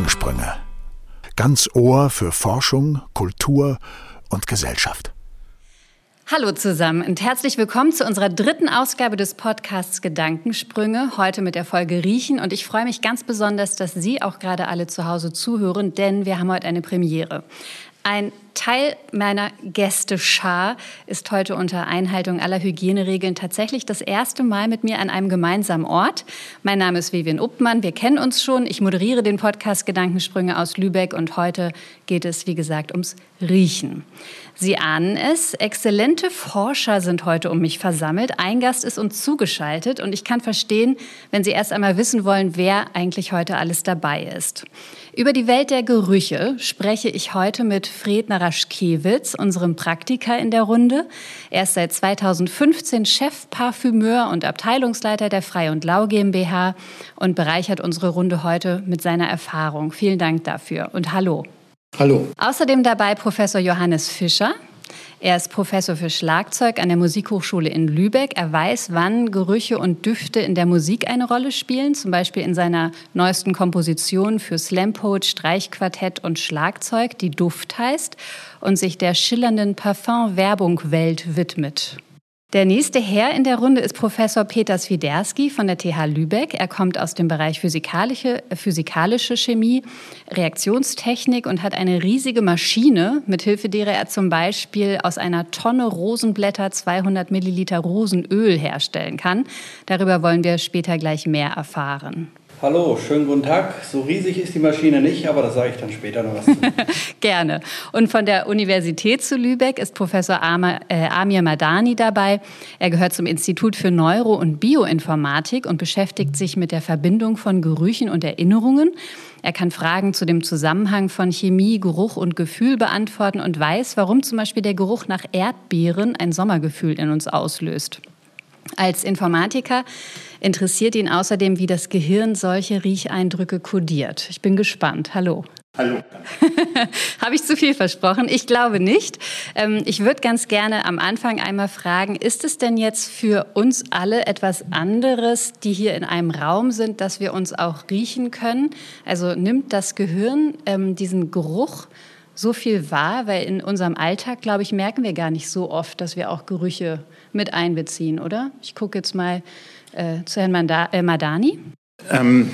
Gedankensprünge. Ganz Ohr für Forschung, Kultur und Gesellschaft. Hallo zusammen und herzlich willkommen zu unserer dritten Ausgabe des Podcasts Gedankensprünge, heute mit der Folge Riechen. Und ich freue mich ganz besonders, dass Sie auch gerade alle zu Hause zuhören, denn wir haben heute eine Premiere. Ein Teil meiner Gästeschar ist heute unter Einhaltung aller Hygieneregeln tatsächlich das erste Mal mit mir an einem gemeinsamen Ort. Mein Name ist Vivian Uppmann, wir kennen uns schon. Ich moderiere den Podcast Gedankensprünge aus Lübeck und heute geht es, wie gesagt, ums Riechen. Sie ahnen es, exzellente Forscher sind heute um mich versammelt. Ein Gast ist uns zugeschaltet und ich kann verstehen, wenn Sie erst einmal wissen wollen, wer eigentlich heute alles dabei ist. Über die Welt der Gerüche spreche ich heute mit Fred Naraschkewitz, unserem Praktiker in der Runde. Er ist seit 2015 Chefparfümeur und Abteilungsleiter der Frei und Lau GmbH und bereichert unsere Runde heute mit seiner Erfahrung. Vielen Dank dafür und hallo. Hallo. Außerdem dabei Professor Johannes Fischer. Er ist Professor für Schlagzeug an der Musikhochschule in Lübeck. Er weiß, wann Gerüche und Düfte in der Musik eine Rolle spielen, zum Beispiel in seiner neuesten Komposition für Slampoet, Streichquartett und Schlagzeug, die Duft heißt und sich der schillernden Parfum-Werbung-Welt widmet. Der nächste Herr in der Runde ist Professor Peter Swiderski von der TH Lübeck. Er kommt aus dem Bereich physikalische, physikalische Chemie, Reaktionstechnik und hat eine riesige Maschine, mithilfe derer er zum Beispiel aus einer Tonne Rosenblätter 200 Milliliter Rosenöl herstellen kann. Darüber wollen wir später gleich mehr erfahren. Hallo, schönen guten Tag. So riesig ist die Maschine nicht, aber da sage ich dann später noch was zu. Gerne. Und von der Universität zu Lübeck ist Professor äh, Amir Madani dabei. Er gehört zum Institut für Neuro- und Bioinformatik und beschäftigt sich mit der Verbindung von Gerüchen und Erinnerungen. Er kann Fragen zu dem Zusammenhang von Chemie, Geruch und Gefühl beantworten und weiß, warum zum Beispiel der Geruch nach Erdbeeren ein Sommergefühl in uns auslöst. Als Informatiker interessiert ihn außerdem, wie das Gehirn solche Riecheindrücke kodiert. Ich bin gespannt. Hallo. Hallo. Habe ich zu viel versprochen? Ich glaube nicht. Ähm, ich würde ganz gerne am Anfang einmal fragen, ist es denn jetzt für uns alle etwas anderes, die hier in einem Raum sind, dass wir uns auch riechen können? Also nimmt das Gehirn ähm, diesen Geruch so viel wahr? Weil in unserem Alltag, glaube ich, merken wir gar nicht so oft, dass wir auch Gerüche mit einbeziehen, oder? Ich gucke jetzt mal äh, zu Herrn Manda äh, Madani. Ähm,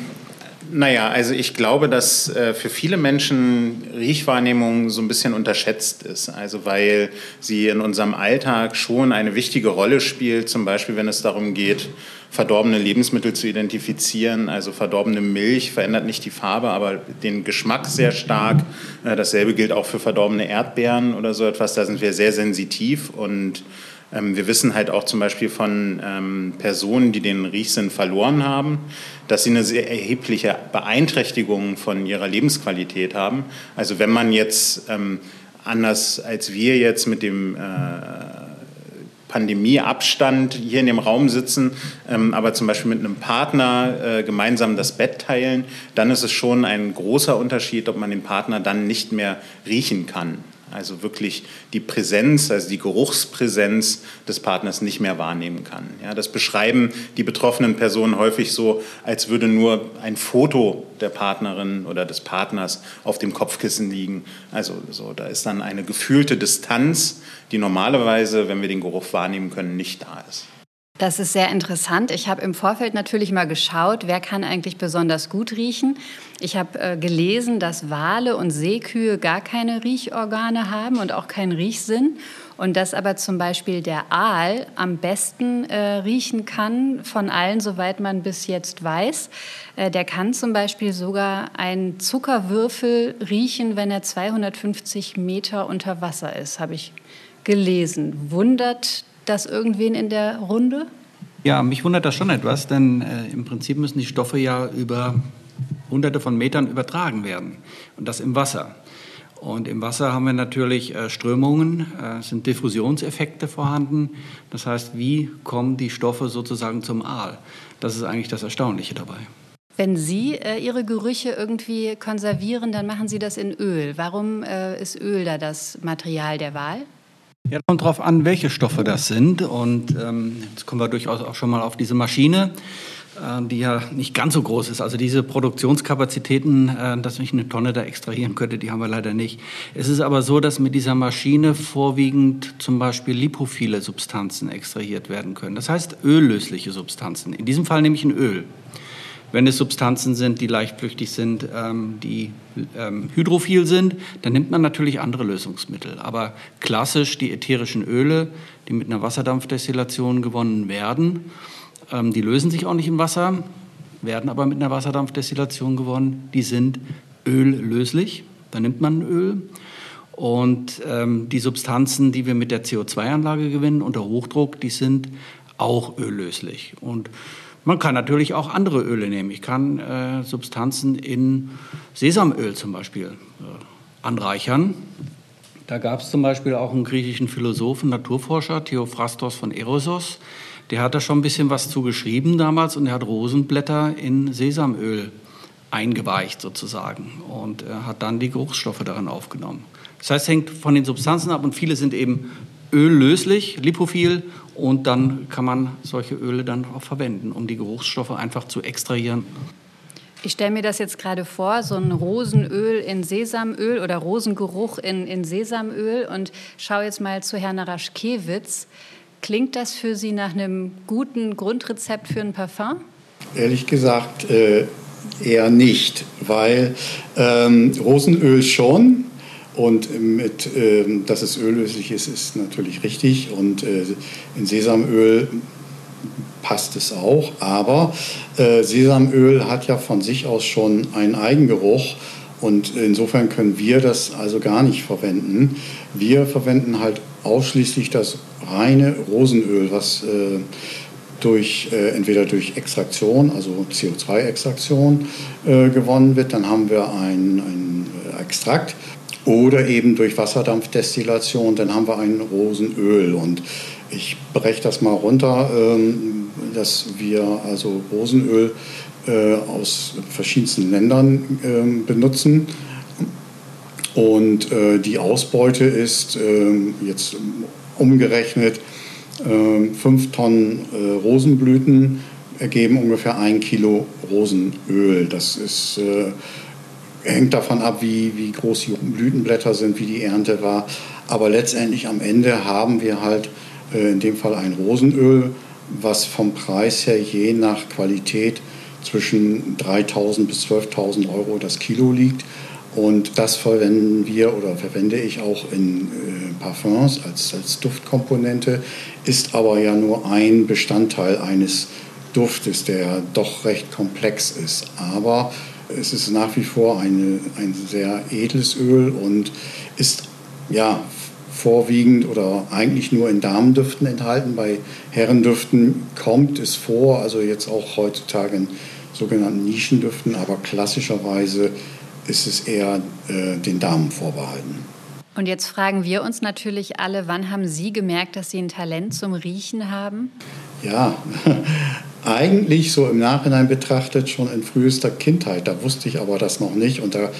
naja, also ich glaube, dass äh, für viele Menschen Riechwahrnehmung so ein bisschen unterschätzt ist. Also weil sie in unserem Alltag schon eine wichtige Rolle spielt, zum Beispiel wenn es darum geht, verdorbene Lebensmittel zu identifizieren. Also verdorbene Milch verändert nicht die Farbe, aber den Geschmack sehr stark. Äh, dasselbe gilt auch für verdorbene Erdbeeren oder so etwas. Da sind wir sehr sensitiv und wir wissen halt auch zum Beispiel von ähm, Personen, die den Riechsinn verloren haben, dass sie eine sehr erhebliche Beeinträchtigung von ihrer Lebensqualität haben. Also wenn man jetzt ähm, anders als wir jetzt mit dem äh, Pandemieabstand hier in dem Raum sitzen, aber zum Beispiel mit einem Partner äh, gemeinsam das Bett teilen, dann ist es schon ein großer Unterschied, ob man den Partner dann nicht mehr riechen kann. Also wirklich die Präsenz, also die Geruchspräsenz des Partners nicht mehr wahrnehmen kann. Ja, das beschreiben die betroffenen Personen häufig so, als würde nur ein Foto der Partnerin oder des Partners auf dem Kopfkissen liegen. Also so, da ist dann eine gefühlte Distanz, die normalerweise, wenn wir den Geruch wahrnehmen können, nicht da ist. Das ist sehr interessant. Ich habe im Vorfeld natürlich mal geschaut, wer kann eigentlich besonders gut riechen. Ich habe äh, gelesen, dass Wale und Seekühe gar keine Riechorgane haben und auch keinen Riechsinn. Und dass aber zum Beispiel der Aal am besten äh, riechen kann von allen, soweit man bis jetzt weiß. Äh, der kann zum Beispiel sogar einen Zuckerwürfel riechen, wenn er 250 Meter unter Wasser ist, habe ich gelesen. Wundert das irgendwen in der Runde? Ja, mich wundert das schon etwas, denn äh, im Prinzip müssen die Stoffe ja über hunderte von Metern übertragen werden und das im Wasser. Und im Wasser haben wir natürlich äh, Strömungen, äh, sind Diffusionseffekte vorhanden. Das heißt, wie kommen die Stoffe sozusagen zum Aal? Das ist eigentlich das Erstaunliche dabei. Wenn Sie äh, Ihre Gerüche irgendwie konservieren, dann machen Sie das in Öl. Warum äh, ist Öl da das Material der Wahl? Ja, kommt darauf an, welche Stoffe das sind. Und ähm, jetzt kommen wir durchaus auch schon mal auf diese Maschine. äh, die ja nicht ganz so groß ist. Also diese Produktionskapazitäten, äh, dass ich eine Tonne da extrahieren könnte, die haben wir leider nicht. Es ist aber so, dass mit dieser Maschine vorwiegend zum Beispiel lipophile Substanzen extrahiert werden können. Das heißt öllösliche Substanzen. In diesem Fall nämlich ein Öl. Wenn es Substanzen sind, die leichtflüchtig sind, ähm, die ähm, hydrophil sind, dann nimmt man natürlich andere Lösungsmittel. Aber klassisch die ätherischen Öle, die mit einer Wasserdampfdestillation gewonnen werden, ähm, die lösen sich auch nicht im Wasser, werden aber mit einer Wasserdampfdestillation gewonnen. Die sind öllöslich, da nimmt man Öl. Und ähm, die Substanzen, die wir mit der CO2-Anlage gewinnen unter Hochdruck, die sind auch öllöslich. Und man kann natürlich auch andere Öle nehmen. Ich kann äh, Substanzen in Sesamöl zum Beispiel äh, anreichern. Da gab es zum Beispiel auch einen griechischen Philosophen, Naturforscher, Theophrastos von Erosos. Der hat da schon ein bisschen was zu geschrieben damals und er hat Rosenblätter in Sesamöl eingeweicht sozusagen und er hat dann die Geruchsstoffe darin aufgenommen. Das heißt, es hängt von den Substanzen ab und viele sind eben öllöslich, lipophil und dann kann man solche Öle dann auch verwenden, um die Geruchsstoffe einfach zu extrahieren. Ich stelle mir das jetzt gerade vor, so ein Rosenöl in Sesamöl oder Rosengeruch in, in Sesamöl und schaue jetzt mal zu Herrn Naraschkewitz. Klingt das für Sie nach einem guten Grundrezept für ein Parfum? Ehrlich gesagt äh, eher nicht, weil ähm, Rosenöl schon, und mit, äh, dass es öllöslich ist, ist natürlich richtig. Und äh, in Sesamöl passt es auch. Aber äh, Sesamöl hat ja von sich aus schon einen Eigengeruch. Und insofern können wir das also gar nicht verwenden. Wir verwenden halt ausschließlich das reine Rosenöl, was äh, durch, äh, entweder durch Extraktion, also CO2-Extraktion äh, gewonnen wird. Dann haben wir ein, ein Extrakt oder eben durch Wasserdampfdestillation, dann haben wir ein Rosenöl. Und ich breche das mal runter, ähm, dass wir also Rosenöl äh, aus verschiedensten Ländern ähm, benutzen. Und äh, die Ausbeute ist ähm, jetzt umgerechnet 5 Tonnen äh, Rosenblüten ergeben ungefähr ein Kilo Rosenöl. Das ist hängt davon ab, wie, wie groß die Blütenblätter sind, wie die Ernte war. Aber letztendlich am Ende haben wir halt äh, in dem Fall ein Rosenöl, was vom Preis her je nach Qualität zwischen 3.000 bis 12.000 Euro das Kilo liegt. Und das verwenden wir oder verwende ich auch in äh, Parfums als, als Duftkomponente, ist aber ja nur ein Bestandteil eines Duftes, der doch recht komplex ist. Aber es ist nach wie vor eine, ein sehr edles Öl und ist ja vorwiegend oder eigentlich nur in Damendüften enthalten. Bei Herrendüften kommt es vor, also jetzt auch heutzutage in sogenannten Nischendüften, aber klassischerweise ist es eher äh, den Damen vorbehalten. Und jetzt fragen wir uns natürlich alle, wann haben Sie gemerkt, dass Sie ein Talent zum Riechen haben? Ja, eigentlich so im Nachhinein betrachtet schon in frühester Kindheit. Da wusste ich aber das noch nicht und da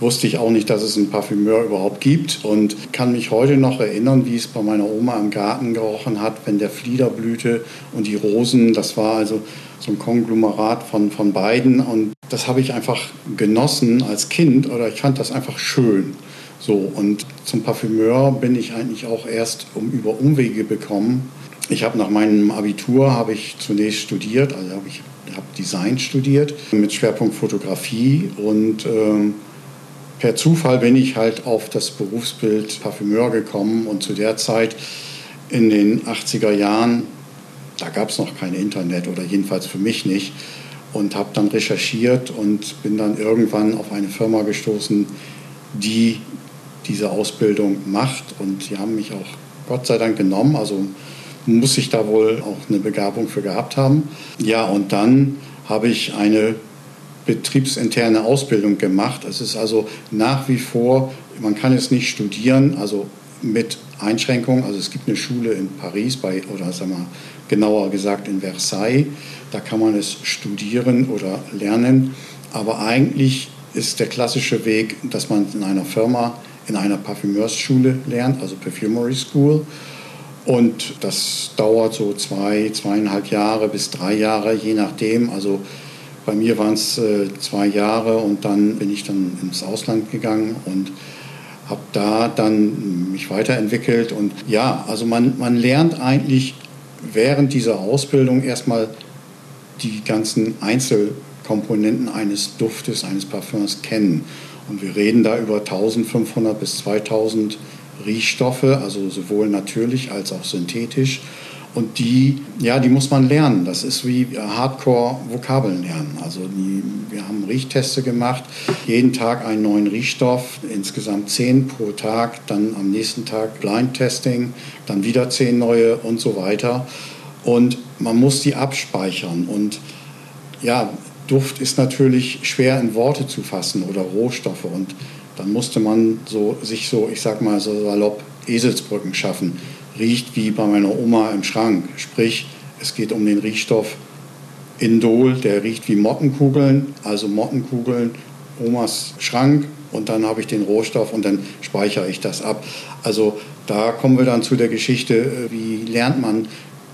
wusste ich auch nicht, dass es einen Parfümeur überhaupt gibt und kann mich heute noch erinnern, wie es bei meiner Oma im Garten gerochen hat, wenn der Flieder blühte und die Rosen, das war also so ein Konglomerat von, von beiden und das habe ich einfach genossen als Kind oder ich fand das einfach schön. So, und zum Parfümeur bin ich eigentlich auch erst um über Umwege bekommen ich habe nach meinem Abitur habe ich zunächst studiert, also habe ich habe Design studiert mit Schwerpunkt Fotografie und ähm, per Zufall bin ich halt auf das Berufsbild Parfümeur gekommen und zu der Zeit in den 80er Jahren, da gab es noch kein Internet oder jedenfalls für mich nicht und habe dann recherchiert und bin dann irgendwann auf eine Firma gestoßen, die diese Ausbildung macht und die haben mich auch Gott sei Dank genommen, also muss ich da wohl auch eine Begabung für gehabt haben. Ja, und dann habe ich eine betriebsinterne Ausbildung gemacht. Es ist also nach wie vor, man kann es nicht studieren, also mit Einschränkungen. Also es gibt eine Schule in Paris bei, oder sagen wir genauer gesagt in Versailles. Da kann man es studieren oder lernen. Aber eigentlich ist der klassische Weg, dass man in einer Firma, in einer Parfümeursschule lernt, also Perfumery School. Und das dauert so zwei, zweieinhalb Jahre bis drei Jahre, je nachdem. Also bei mir waren es äh, zwei Jahre und dann bin ich dann ins Ausland gegangen und habe da dann mich weiterentwickelt. Und ja, also man, man lernt eigentlich während dieser Ausbildung erstmal die ganzen Einzelkomponenten eines Duftes, eines Parfums kennen. Und wir reden da über 1500 bis 2000 Riechstoffe, also sowohl natürlich als auch synthetisch. Und die, ja, die muss man lernen. Das ist wie Hardcore-Vokabeln lernen. Also die, wir haben Riechteste gemacht, jeden Tag einen neuen Riechstoff, insgesamt zehn pro Tag, dann am nächsten Tag Blind-Testing, dann wieder zehn neue und so weiter. Und man muss die abspeichern. Und ja, Duft ist natürlich schwer in Worte zu fassen oder Rohstoffe. Und dann musste man so, sich so, ich sag mal so salopp, Eselsbrücken schaffen riecht wie bei meiner Oma im Schrank. Sprich, es geht um den Riechstoff Indol, der riecht wie Mottenkugeln, also Mottenkugeln, Omas Schrank und dann habe ich den Rohstoff und dann speichere ich das ab. Also da kommen wir dann zu der Geschichte, äh, wie lernt man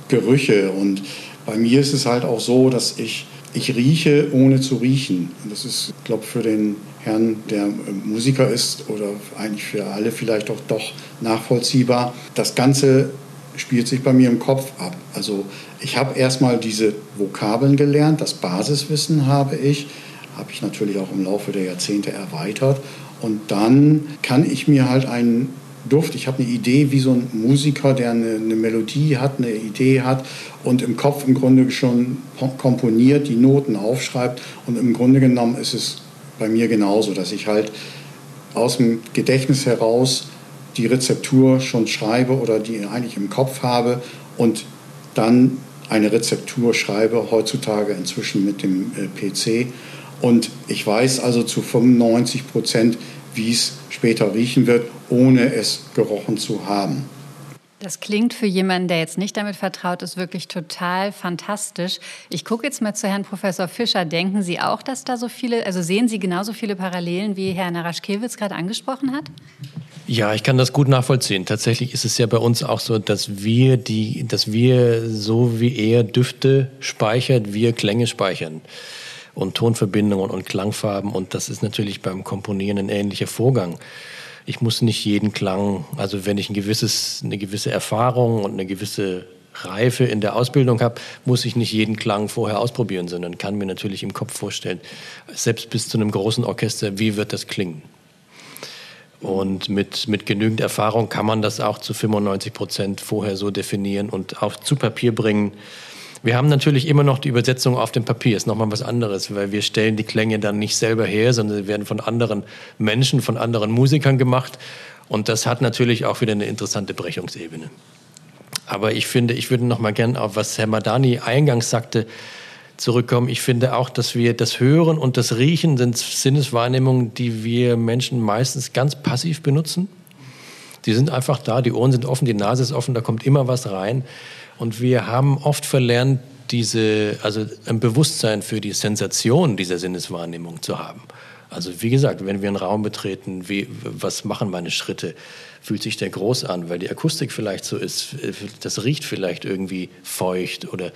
Gerüche und bei mir ist es halt auch so, dass ich, ich rieche ohne zu riechen. Das ist, glaube ich, für den Herrn, der Musiker ist oder eigentlich für alle vielleicht auch doch nachvollziehbar. Das Ganze spielt sich bei mir im Kopf ab. Also ich habe erstmal diese Vokabeln gelernt, das Basiswissen habe ich, habe ich natürlich auch im Laufe der Jahrzehnte erweitert. Und dann kann ich mir halt einen Duft, ich habe eine Idee, wie so ein Musiker, der eine, eine, Melodie hat, eine Idee hat und im Kopf im Grunde schon komponiert, die Noten aufschreibt. Und im Grunde genommen ist es bei mir genauso, dass ich halt aus dem Gedächtnis heraus die Rezeptur schon schreibe oder die eigentlich im Kopf habe und dann eine Rezeptur schreibe, heutzutage inzwischen mit dem äh, PC. Und ich weiß also zu 95 Prozent, wie es später riechen wird, ohne es gerochen zu haben. Das klingt für jemanden, der jetzt nicht damit vertraut ist, wirklich total fantastisch. Ich gucke jetzt mal zu Herrn Professor Fischer. Denken Sie auch, dass da so viele, also sehen Sie genauso viele Parallelen, wie Herr Naraschkewitz gerade angesprochen hat? Ja, ich kann das gut nachvollziehen. Tatsächlich ist es ja bei uns auch so, dass wir die, dass wir so wie er Düfte speichert, wir Klänge speichern und Tonverbindungen und Klangfarben. Und das ist natürlich beim Komponieren ein ähnlicher Vorgang ich muss nicht jeden Klang, also wenn ich ein gewisses, eine gewisse Erfahrung und eine gewisse Reife in der Ausbildung habe, muss ich nicht jeden Klang vorher ausprobieren, sondern kann mir natürlich im Kopf vorstellen, selbst bis zu einem großen Orchester, wie wird das klingen. Und mit, mit genügend Erfahrung kann man das auch zu 95 Prozent vorher so definieren und auch zu Papier bringen, wir haben natürlich immer noch die Übersetzung auf dem Papier, ist nochmal was anderes, weil wir stellen die Klänge dann nicht selber her, sondern sie werden von anderen Menschen, von anderen Musikern gemacht. Und das hat natürlich auch wieder eine interessante Brechungsebene. Aber ich finde, ich würde noch mal gern auf was Herr Madani eingangs sagte, zurückkommen. Ich finde auch, dass wir das Hören und das Riechen sind Sinneswahrnehmungen, die wir Menschen meistens ganz passiv benutzen. Die sind einfach da, die Ohren sind offen, die Nase ist offen, da kommt immer was rein. Und wir haben oft verlernt, diese, also ein Bewusstsein für die Sensation dieser Sinneswahrnehmung zu haben. Also wie gesagt, wenn wir einen Raum betreten, wie, was machen meine Schritte? Fühlt sich der groß an, weil die Akustik vielleicht so ist, das riecht vielleicht irgendwie feucht oder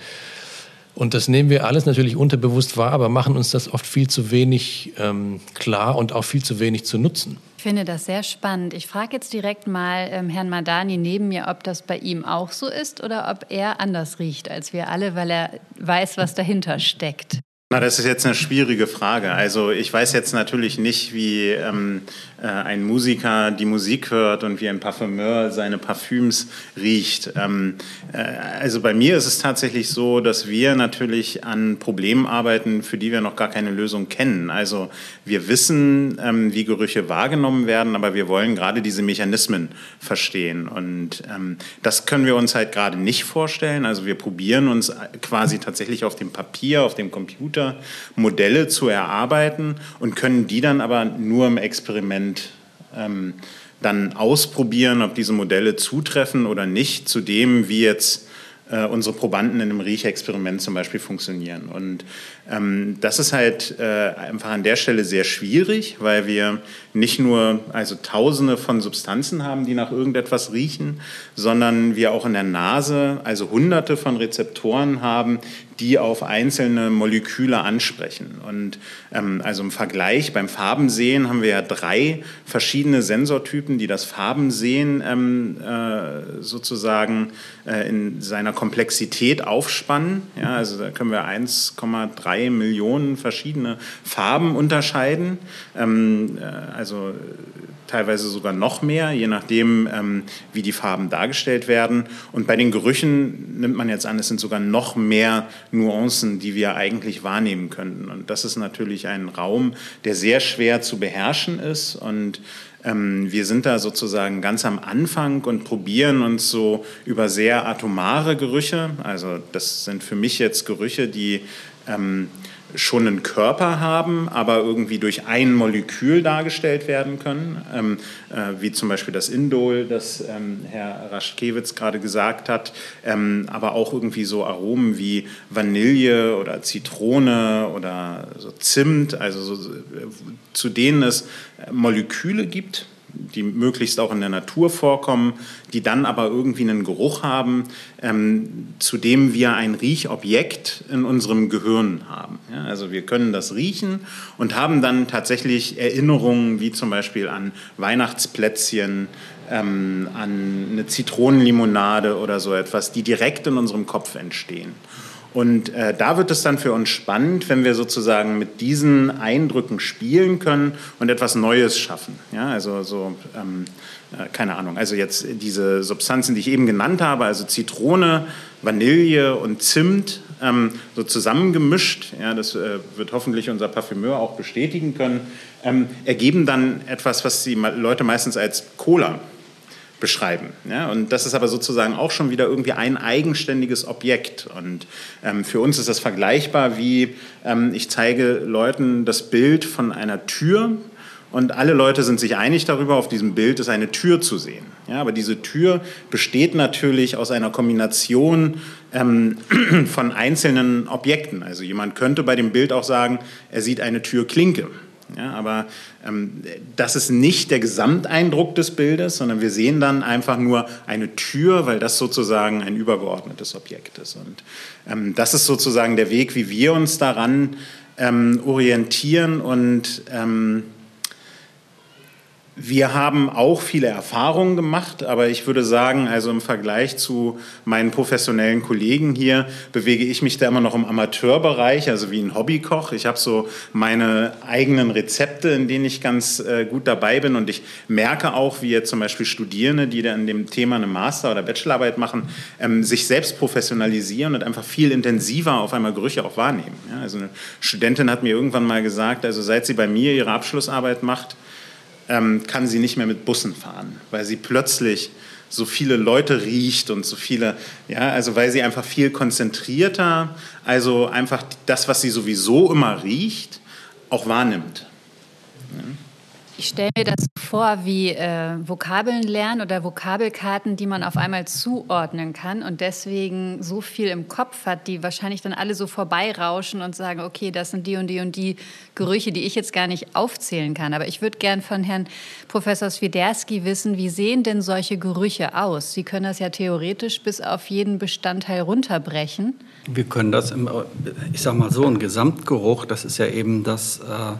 und das nehmen wir alles natürlich unterbewusst wahr, aber machen uns das oft viel zu wenig ähm, klar und auch viel zu wenig zu nutzen. Ich finde das sehr spannend. Ich frage jetzt direkt mal ähm, Herrn Madani neben mir, ob das bei ihm auch so ist oder ob er anders riecht als wir alle, weil er weiß, was dahinter steckt. Na, das ist jetzt eine schwierige Frage. Also ich weiß jetzt natürlich nicht, wie ähm, äh, ein Musiker die Musik hört und wie ein Parfümeur seine Parfüms riecht. Ähm, äh, also bei mir ist es tatsächlich so, dass wir natürlich an Problemen arbeiten, für die wir noch gar keine Lösung kennen. Also wir wissen, ähm, wie Gerüche wahrgenommen werden, aber wir wollen gerade diese Mechanismen verstehen. Und ähm, das können wir uns halt gerade nicht vorstellen. Also wir probieren uns quasi tatsächlich auf dem Papier, auf dem Computer Modelle zu erarbeiten und können die dann aber nur im Experiment ähm, dann ausprobieren, ob diese Modelle zutreffen oder nicht, zu dem, wie jetzt äh, unsere Probanden in einem Riechexperiment zum Beispiel funktionieren. Und das ist halt äh, einfach an der Stelle sehr schwierig, weil wir nicht nur also Tausende von Substanzen haben, die nach irgendetwas riechen, sondern wir auch in der Nase also Hunderte von Rezeptoren haben, die auf einzelne Moleküle ansprechen. Und ähm, also im Vergleich beim Farbensehen haben wir ja drei verschiedene Sensortypen, die das Farbensehen ähm, äh, sozusagen äh, in seiner Komplexität aufspannen. Ja, also da können wir 1,3 Millionen verschiedene Farben unterscheiden. Ähm, äh, also teilweise sogar noch mehr, je nachdem, ähm, wie die Farben dargestellt werden. Und bei den Gerüchen nimmt man jetzt an, es sind sogar noch mehr Nuancen, die wir eigentlich wahrnehmen könnten. Und das ist natürlich ein Raum, der sehr schwer zu beherrschen ist. Und ähm, wir sind da sozusagen ganz am Anfang und probieren uns so über sehr atomare Gerüche, also das sind für mich jetzt Gerüche, die ähm, schon einen Körper haben, aber irgendwie durch ein Molekül dargestellt werden können, ähm, äh, wie zum Beispiel das Indol, das ähm, Herr Raschkewitz gerade gesagt hat, ähm, aber auch irgendwie so Aromen wie Vanille oder Zitrone oder so Zimt, also so, äh, zu denen es Moleküle gibt die möglichst auch in der Natur vorkommen, die dann aber irgendwie einen Geruch haben, ähm, zu dem wir ein Riechobjekt in unserem Gehirn haben. Ja, also wir können das riechen und haben dann tatsächlich Erinnerungen wie zum Beispiel an Weihnachtsplätzchen, ähm, an eine Zitronenlimonade oder so etwas, die direkt in unserem Kopf entstehen. Und äh, da wird es dann für uns spannend, wenn wir sozusagen mit diesen Eindrücken spielen können und etwas Neues schaffen. Ja, also so, ähm, äh, keine Ahnung, also jetzt diese Substanzen, die ich eben genannt habe, also Zitrone, Vanille und Zimt, ähm, so zusammengemischt, ja, das äh, wird hoffentlich unser Parfümeur auch bestätigen können, ähm, ergeben dann etwas, was die Leute meistens als Cola beschreiben. Ja? Und das ist aber sozusagen auch schon wieder irgendwie ein eigenständiges Objekt. Und ähm, für uns ist das vergleichbar wie, ähm, ich zeige Leuten das Bild von einer Tür und alle Leute sind sich einig darüber, auf diesem Bild ist eine Tür zu sehen. Ja, aber diese Tür besteht natürlich aus einer Kombination ähm, von einzelnen Objekten. Also jemand könnte bei dem Bild auch sagen, er sieht eine Türklinke. Ja, aber ähm, das ist nicht der Gesamteindruck des Bildes, sondern wir sehen dann einfach nur eine Tür, weil das sozusagen ein übergeordnetes Objekt ist. Und ähm, das ist sozusagen der Weg, wie wir uns daran ähm, orientieren und ähm, wir haben auch viele Erfahrungen gemacht, aber ich würde sagen, also im Vergleich zu meinen professionellen Kollegen hier bewege ich mich da immer noch im Amateurbereich, also wie ein Hobbykoch. Ich habe so meine eigenen Rezepte, in denen ich ganz äh, gut dabei bin und ich merke auch, wie jetzt zum Beispiel Studierende, die da in dem Thema eine Master- oder Bachelorarbeit machen, ähm, sich selbst professionalisieren und einfach viel intensiver auf einmal Gerüche auch wahrnehmen. Ja, also eine Studentin hat mir irgendwann mal gesagt, also seit sie bei mir ihre Abschlussarbeit macht, ähm, kann sie nicht mehr mit Bussen fahren, weil sie plötzlich so viele Leute riecht und so viele, ja, also weil sie einfach viel konzentrierter, also einfach das, was sie sowieso immer riecht, auch wahrnimmt. Ja. Ich stelle mir das vor wie äh, Vokabeln lernen oder Vokabelkarten, die man auf einmal zuordnen kann und deswegen so viel im Kopf hat, die wahrscheinlich dann alle so vorbeirauschen und sagen, okay, das sind die und die und die Gerüche, die ich jetzt gar nicht aufzählen kann. Aber ich würde gern von Herrn Professor Swiderski wissen, wie sehen denn solche Gerüche aus? Sie können das ja theoretisch bis auf jeden Bestandteil runterbrechen. Wir können das, im, ich sag mal so, ein Gesamtgeruch, das ist ja eben das... Äh,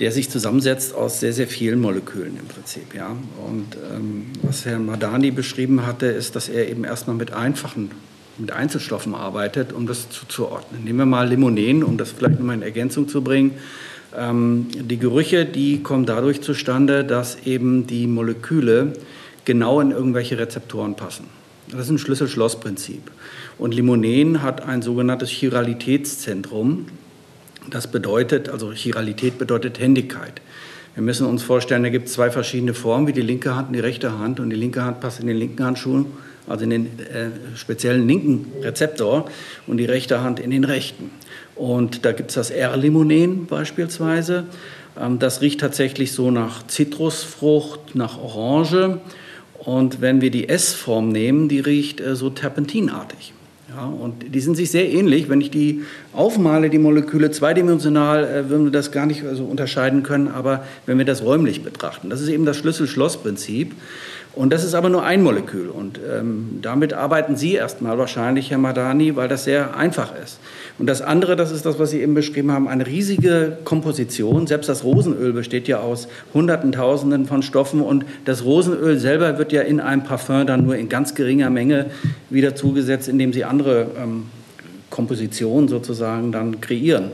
der sich zusammensetzt aus sehr, sehr vielen Molekülen im Prinzip. Ja? Und ähm, was Herr Madani beschrieben hatte, ist, dass er eben erstmal mit einfachen, mit Einzelstoffen arbeitet, um das zuzuordnen. Nehmen wir mal Limonen, um das vielleicht nochmal in Ergänzung zu bringen. Ähm, die Gerüche, die kommen dadurch zustande, dass eben die Moleküle genau in irgendwelche Rezeptoren passen. Das ist ein Schlüssel-Schloss-Prinzip. Und Limonen hat ein sogenanntes Chiralitätszentrum. Das bedeutet, also Chiralität bedeutet Händigkeit. Wir müssen uns vorstellen, da gibt es zwei verschiedene Formen, wie die linke Hand und die rechte Hand. Und die linke Hand passt in den linken Handschuh, also in den äh, speziellen linken Rezeptor, und die rechte Hand in den rechten. Und da gibt es das R-Limonen beispielsweise. Ähm, das riecht tatsächlich so nach Zitrusfrucht, nach Orange. Und wenn wir die S-Form nehmen, die riecht äh, so terpentinartig. Ja, und die sind sich sehr ähnlich. Wenn ich die aufmale, die Moleküle zweidimensional, äh, würden wir das gar nicht so also unterscheiden können. Aber wenn wir das räumlich betrachten, das ist eben das Schlüssel-Schloss-Prinzip. Und das ist aber nur ein Molekül. Und ähm, damit arbeiten Sie erstmal wahrscheinlich, Herr Madani, weil das sehr einfach ist. Und das andere, das ist das, was Sie eben beschrieben haben, eine riesige Komposition. Selbst das Rosenöl besteht ja aus Hunderten, Tausenden von Stoffen. Und das Rosenöl selber wird ja in einem Parfum dann nur in ganz geringer Menge wieder zugesetzt, indem Sie andere ähm, Kompositionen sozusagen dann kreieren.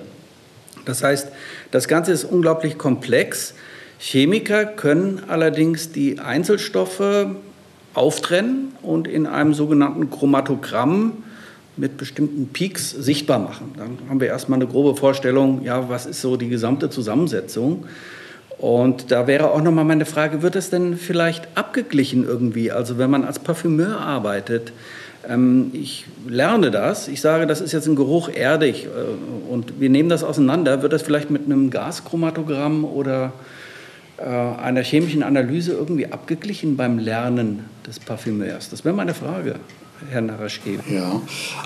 Das heißt, das Ganze ist unglaublich komplex. Chemiker können allerdings die Einzelstoffe auftrennen und in einem sogenannten Chromatogramm mit bestimmten Peaks sichtbar machen. Dann haben wir erstmal eine grobe Vorstellung, ja, was ist so die gesamte Zusammensetzung. Und da wäre auch nochmal meine Frage, wird das denn vielleicht abgeglichen irgendwie? Also wenn man als Parfümeur arbeitet, ähm, ich lerne das, ich sage, das ist jetzt ein Geruch erdig äh, und wir nehmen das auseinander, wird das vielleicht mit einem Gaschromatogramm oder äh, einer chemischen Analyse irgendwie abgeglichen beim Lernen des Parfümeurs? Das wäre meine Frage. Herr Naraschke. Ja,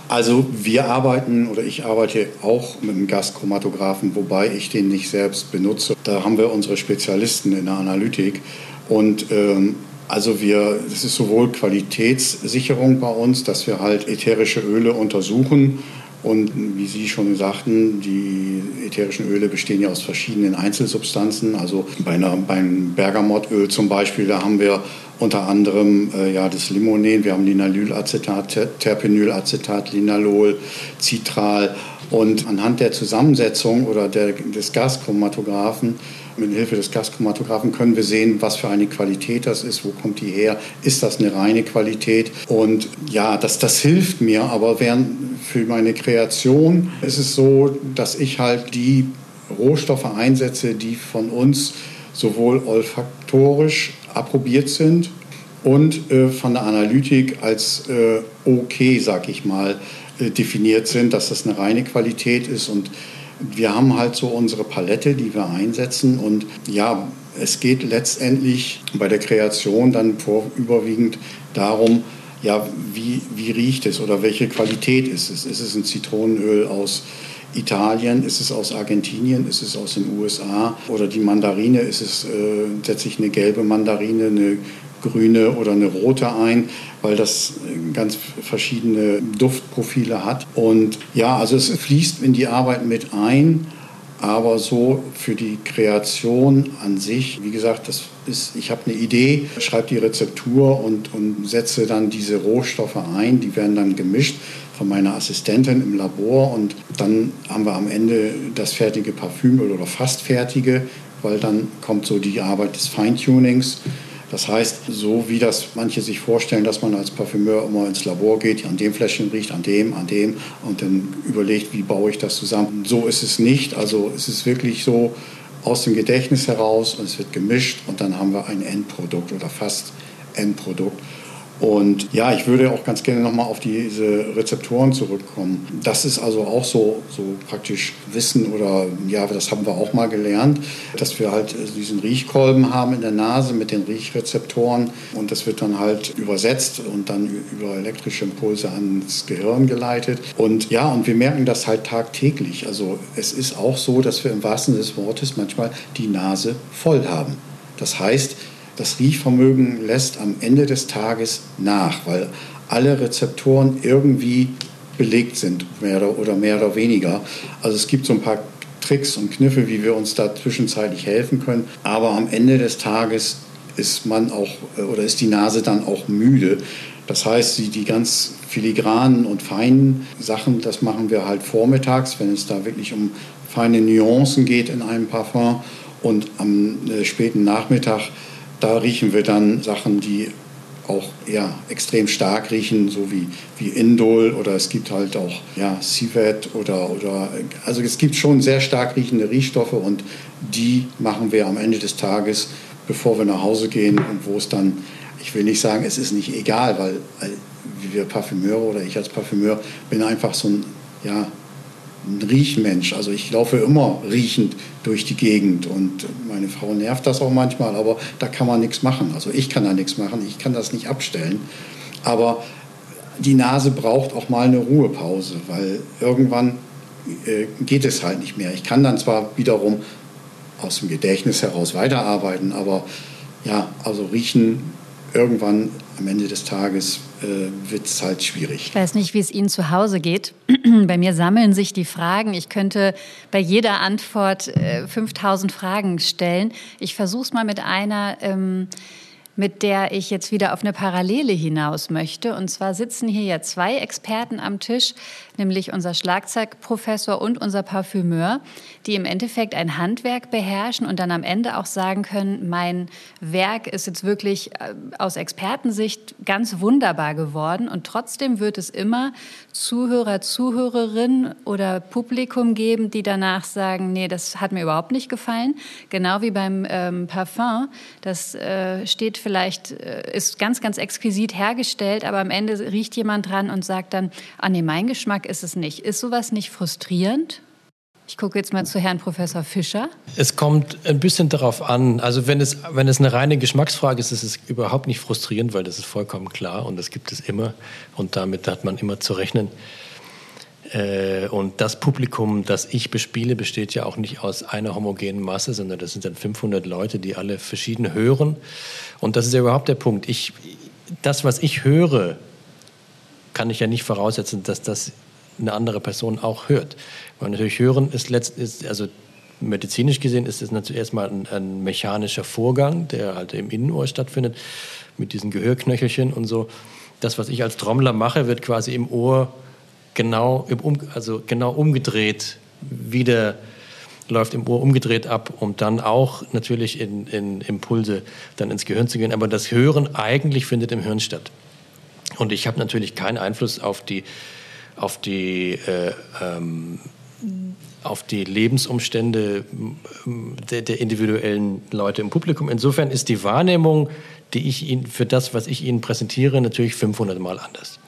also wir arbeiten oder ich arbeite auch mit einem Gaschromatographen, wobei ich den nicht selbst benutze. Da haben wir unsere Spezialisten in der Analytik und ähm, also wir, das ist sowohl Qualitätssicherung bei uns, dass wir halt ätherische Öle untersuchen und wie Sie schon sagten, die ätherischen Öle bestehen ja aus verschiedenen Einzelsubstanzen. Also bei einer, beim Bergamottöl zum Beispiel, da haben wir unter anderem äh, ja, das Limonen, wir haben Linalylacetat, Terpenylacetat, Linalol, Citral. Und anhand der Zusammensetzung oder der, des Gaschromatographen mit Hilfe des Gaschromatographen können wir sehen, was für eine Qualität das ist, wo kommt die her, ist das eine reine Qualität. Und ja, das, das hilft mir, aber während für meine Kreation ist es so, dass ich halt die Rohstoffe einsetze, die von uns sowohl olfaktorisch approbiert sind und äh, von der Analytik als äh, okay, sag ich mal, äh, definiert sind, dass das eine reine Qualität ist und wir haben halt so unsere Palette, die wir einsetzen. Und ja, es geht letztendlich bei der Kreation dann vor, überwiegend darum, ja, wie, wie riecht es oder welche Qualität ist es? Ist es ein Zitronenöl aus Italien, ist es aus Argentinien, ist es aus den USA oder die Mandarine, ist es, äh, setze ich eine gelbe Mandarine, eine grüne oder eine rote ein, weil das äh, ganz verschiedene Duftprofile hat. Und ja, also es fließt in die Arbeit mit ein, aber so für die Kreation an sich, wie gesagt, das ist, ich habe eine Idee, schreibe die Rezeptur und, und setze dann diese Rohstoffe ein, die werden dann gemischt von meiner Assistentin im Labor und dann haben wir am Ende das fertige Parfümöl oder fast fertige, weil dann kommt so die Arbeit des Feintunings. Das heißt, so wie das manche sich vorstellen, dass man als Parfümeur immer ins Labor geht, an dem Fläschchen riecht, an dem, an dem und dann überlegt, wie baue ich das zusammen. So ist es nicht. Also es ist wirklich so aus dem Gedächtnis heraus und es wird gemischt und dann haben wir ein Endprodukt oder fast Endprodukt. Und ja, ich würde auch ganz gerne nochmal auf diese Rezeptoren zurückkommen. Das ist also auch so, so praktisch Wissen oder ja, das haben wir auch mal gelernt, dass wir halt diesen Riechkolben haben in der Nase mit den Riechrezeptoren und das wird dann halt übersetzt und dann über elektrische Impulse ans Gehirn geleitet. Und ja, und wir merken das halt tagtäglich. Also es ist auch so, dass wir im wahrsten Sinne des Wortes manchmal die Nase voll haben. Das heißt, das Riechvermögen lässt am Ende des Tages nach, weil alle Rezeptoren irgendwie belegt sind, mehr oder mehr oder weniger. Also es gibt so ein paar Tricks und Kniffe, wie wir uns da zwischenzeitlich helfen können. Aber am Ende des Tages ist man auch oder ist die Nase dann auch müde. Das heißt, die, die ganz filigranen und feinen Sachen, das machen wir halt vormittags, wenn es da wirklich um feine Nuancen geht in einem Parfum. Und am äh, späten Nachmittag da riechen wir dann Sachen, die auch ja, extrem stark riechen, so wie, wie Indol oder es gibt halt auch ja, Civet oder, oder also es gibt schon sehr stark riechende Riechstoffe und die machen wir am Ende des Tages, bevor wir nach Hause gehen und wo es dann, ich will nicht sagen, es ist nicht egal, weil, weil wir Parfümeure oder ich als Parfümeur bin einfach so ein ja, ein Riechmensch. Also ich laufe immer riechend durch die Gegend und meine Frau nervt das auch manchmal, aber da kann man nichts machen. Also ich kann da nichts machen, ich kann das nicht abstellen. Aber die Nase braucht auch mal eine Ruhepause, weil irgendwann äh, geht es halt nicht mehr. Ich kann dann zwar wiederum aus dem Gedächtnis heraus weiterarbeiten, aber ja, also riechen irgendwann am Ende des Tages äh, wird es halt schwierig. Ich weiß nicht, wie es Ihnen zu Hause geht. bei mir sammeln sich die Fragen. Ich könnte bei jeder Antwort äh, 5000 Fragen stellen. Ich versuche es mal mit einer. Ähm mit der ich jetzt wieder auf eine Parallele hinaus möchte. Und zwar sitzen hier ja zwei Experten am Tisch, nämlich unser Schlagzeugprofessor und unser Parfümeur, die im Endeffekt ein Handwerk beherrschen und dann am Ende auch sagen können, mein Werk ist jetzt wirklich äh, aus Expertensicht ganz wunderbar geworden. Und trotzdem wird es immer Zuhörer, Zuhörerinnen oder Publikum geben, die danach sagen, nee, das hat mir überhaupt nicht gefallen. Genau wie beim ähm, Parfum. Das äh, steht für vielleicht äh, ist ganz, ganz exquisit hergestellt, aber am Ende riecht jemand dran und sagt dann, ah nee, mein Geschmack ist es nicht. Ist sowas nicht frustrierend? Ich gucke jetzt mal zu Herrn Professor Fischer. Es kommt ein bisschen darauf an. Also wenn es, wenn es eine reine Geschmacksfrage ist, ist es überhaupt nicht frustrierend, weil das ist vollkommen klar und das gibt es immer und damit hat man immer zu rechnen. Äh, und das Publikum, das ich bespiele, besteht ja auch nicht aus einer homogenen Masse, sondern das sind dann 500 Leute, die alle verschieden hören. Und das ist ja überhaupt der Punkt. Ich, das, was ich höre, kann ich ja nicht voraussetzen, dass das eine andere Person auch hört. Weil natürlich hören ist letztlich, also medizinisch gesehen ist es natürlich erstmal ein, ein mechanischer Vorgang, der halt im Innenohr stattfindet, mit diesen Gehörknöchelchen und so. Das, was ich als Trommler mache, wird quasi im Ohr genau, um, also genau umgedreht wieder läuft im Ohr umgedreht ab, um dann auch natürlich in, in Impulse dann ins Gehirn zu gehen. Aber das Hören eigentlich findet im Hirn statt. Und ich habe natürlich keinen Einfluss auf die, auf die, äh, ähm, auf die Lebensumstände der, der, individuellen Leute im Publikum. Insofern ist die Wahrnehmung, die ich Ihnen für das, was ich Ihnen präsentiere, natürlich 500 Mal anders.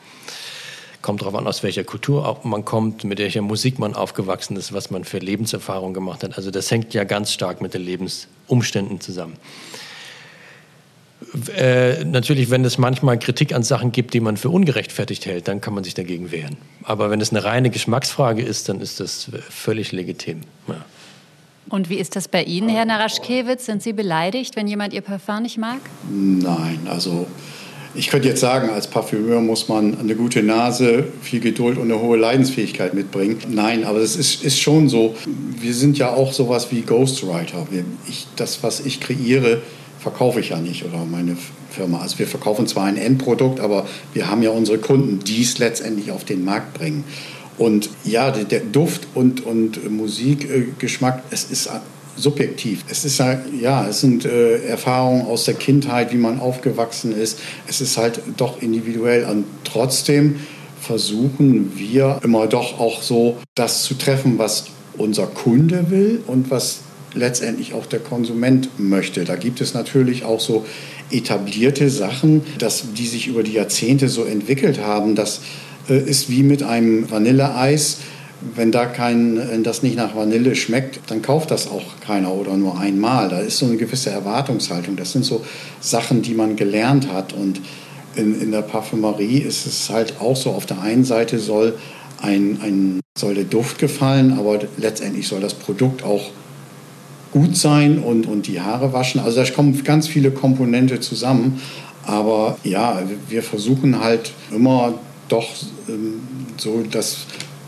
Kommt darauf an, aus welcher Kultur man kommt, mit welcher Musik man aufgewachsen ist, was man für Lebenserfahrungen gemacht hat. Also das hängt ja ganz stark mit den Lebensumständen zusammen. Äh, natürlich, wenn es manchmal Kritik an Sachen gibt, die man für ungerechtfertigt hält, dann kann man sich dagegen wehren. Aber wenn es eine reine Geschmacksfrage ist, dann ist das völlig legitim. Ja. Und wie ist das bei Ihnen, Herr Naraschkewitz? Sind Sie beleidigt, wenn jemand Ihr Parfum nicht mag? Nein, also ich könnte jetzt sagen, als Parfümeur muss man eine gute Nase, viel Geduld und eine hohe Leidensfähigkeit mitbringen. Nein, aber es ist, ist schon so. Wir sind ja auch sowas wie Ghostwriter. Ich, das, was ich kreiere, verkaufe ich ja nicht oder meine Firma. Also wir verkaufen zwar ein Endprodukt, aber wir haben ja unsere Kunden, die es letztendlich auf den Markt bringen. Und ja, der Duft und, und Musikgeschmack, es ist subjektiv. Es ist halt, ja, es sind äh, Erfahrungen aus der Kindheit, wie man aufgewachsen ist. Es ist halt doch individuell. Und trotzdem versuchen wir immer doch auch so das zu treffen, was unser Kunde will und was letztendlich auch der Konsument möchte. Da gibt es natürlich auch so etablierte Sachen, dass, die sich über die Jahrzehnte so entwickelt haben. Das äh, ist wie mit einem Vanilleeis wenn da kein, das nicht nach Vanille schmeckt, dann kauft das auch keiner oder nur einmal. Da ist so eine gewisse Erwartungshaltung. Das sind so Sachen, die man gelernt hat. Und in, in der Parfümerie ist es halt auch so, auf der einen Seite soll, ein, ein, soll der Duft gefallen, aber letztendlich soll das Produkt auch gut sein und, und die Haare waschen. Also da kommen ganz viele Komponente zusammen. Aber ja, wir versuchen halt immer doch ähm, so das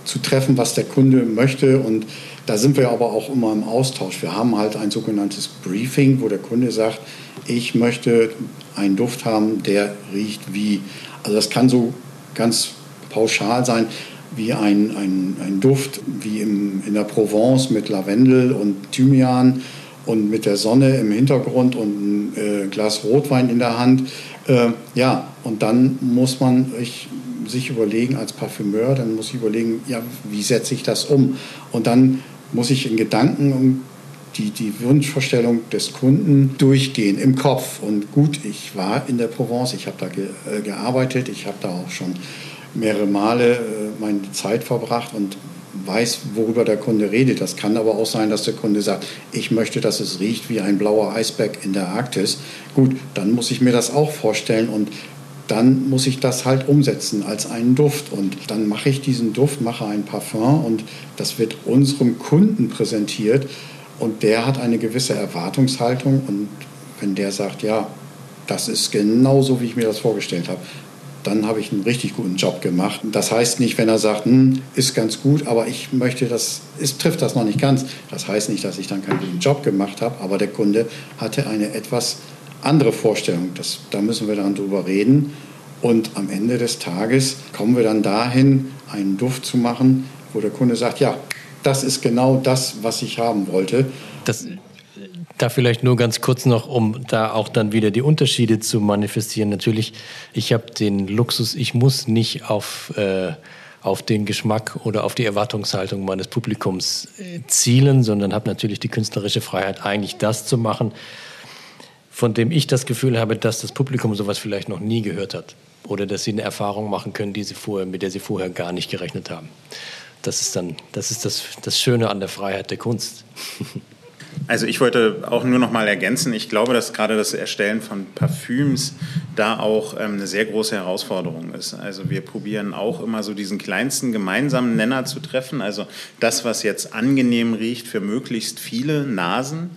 zu treffen, was der Kunde möchte. Und da sind wir aber auch immer im Austausch. Wir haben halt ein sogenanntes Briefing, wo der Kunde sagt, ich möchte einen Duft haben, der riecht wie. Also das kann so ganz pauschal sein, wie ein, ein, ein Duft wie im, in der Provence mit Lavendel und Thymian und mit der Sonne im Hintergrund und ein äh, Glas Rotwein in der Hand. Äh, ja, und dann muss man, ich sich überlegen als Parfümeur, dann muss ich überlegen, ja, wie setze ich das um? Und dann muss ich in Gedanken um die, die Wunschvorstellung des Kunden durchgehen im Kopf. Und gut, ich war in der Provence, ich habe da ge, äh, gearbeitet, ich habe da auch schon mehrere Male äh, meine Zeit verbracht und weiß, worüber der Kunde redet. Das kann aber auch sein, dass der Kunde sagt, ich möchte, dass es riecht wie ein blauer Eisberg in der Arktis. Gut, dann muss ich mir das auch vorstellen und dann muss ich das halt umsetzen als einen Duft. Und dann mache ich diesen Duft, mache ein Parfum und das wird unserem Kunden präsentiert. Und der hat eine gewisse Erwartungshaltung. Und wenn der sagt, ja, das ist genau so, wie ich mir das vorgestellt habe, dann habe ich einen richtig guten Job gemacht. Das heißt nicht, wenn er sagt, hm, ist ganz gut, aber ich möchte das, es trifft das noch nicht ganz. Das heißt nicht, dass ich dann keinen guten Job gemacht habe, aber der Kunde hatte eine etwas andere Vorstellung. Das, da müssen wir dann drüber reden. Und am Ende des Tages kommen wir dann dahin, einen Duft zu machen, wo der Kunde sagt, ja, das ist genau das, was ich haben wollte. Das, da vielleicht nur ganz kurz noch, um da auch dann wieder die Unterschiede zu manifestieren. Natürlich, ich habe den Luxus, ich muss nicht auf, äh, auf den Geschmack oder auf die Erwartungshaltung meines Publikums äh, zielen, sondern habe natürlich die künstlerische Freiheit, eigentlich das zu machen, von dem ich das Gefühl habe, dass das Publikum sowas vielleicht noch nie gehört hat oder dass sie eine Erfahrung machen können, die sie vorher, mit der sie vorher gar nicht gerechnet haben. Das ist dann, das ist das, das Schöne an der Freiheit der Kunst. Also ich wollte auch nur noch mal ergänzen, ich glaube, dass gerade das Erstellen von Parfüms da auch ähm, eine sehr große Herausforderung ist. Also wir probieren auch immer so diesen kleinsten gemeinsamen Nenner zu treffen, also das, was jetzt angenehm riecht für möglichst viele Nasen.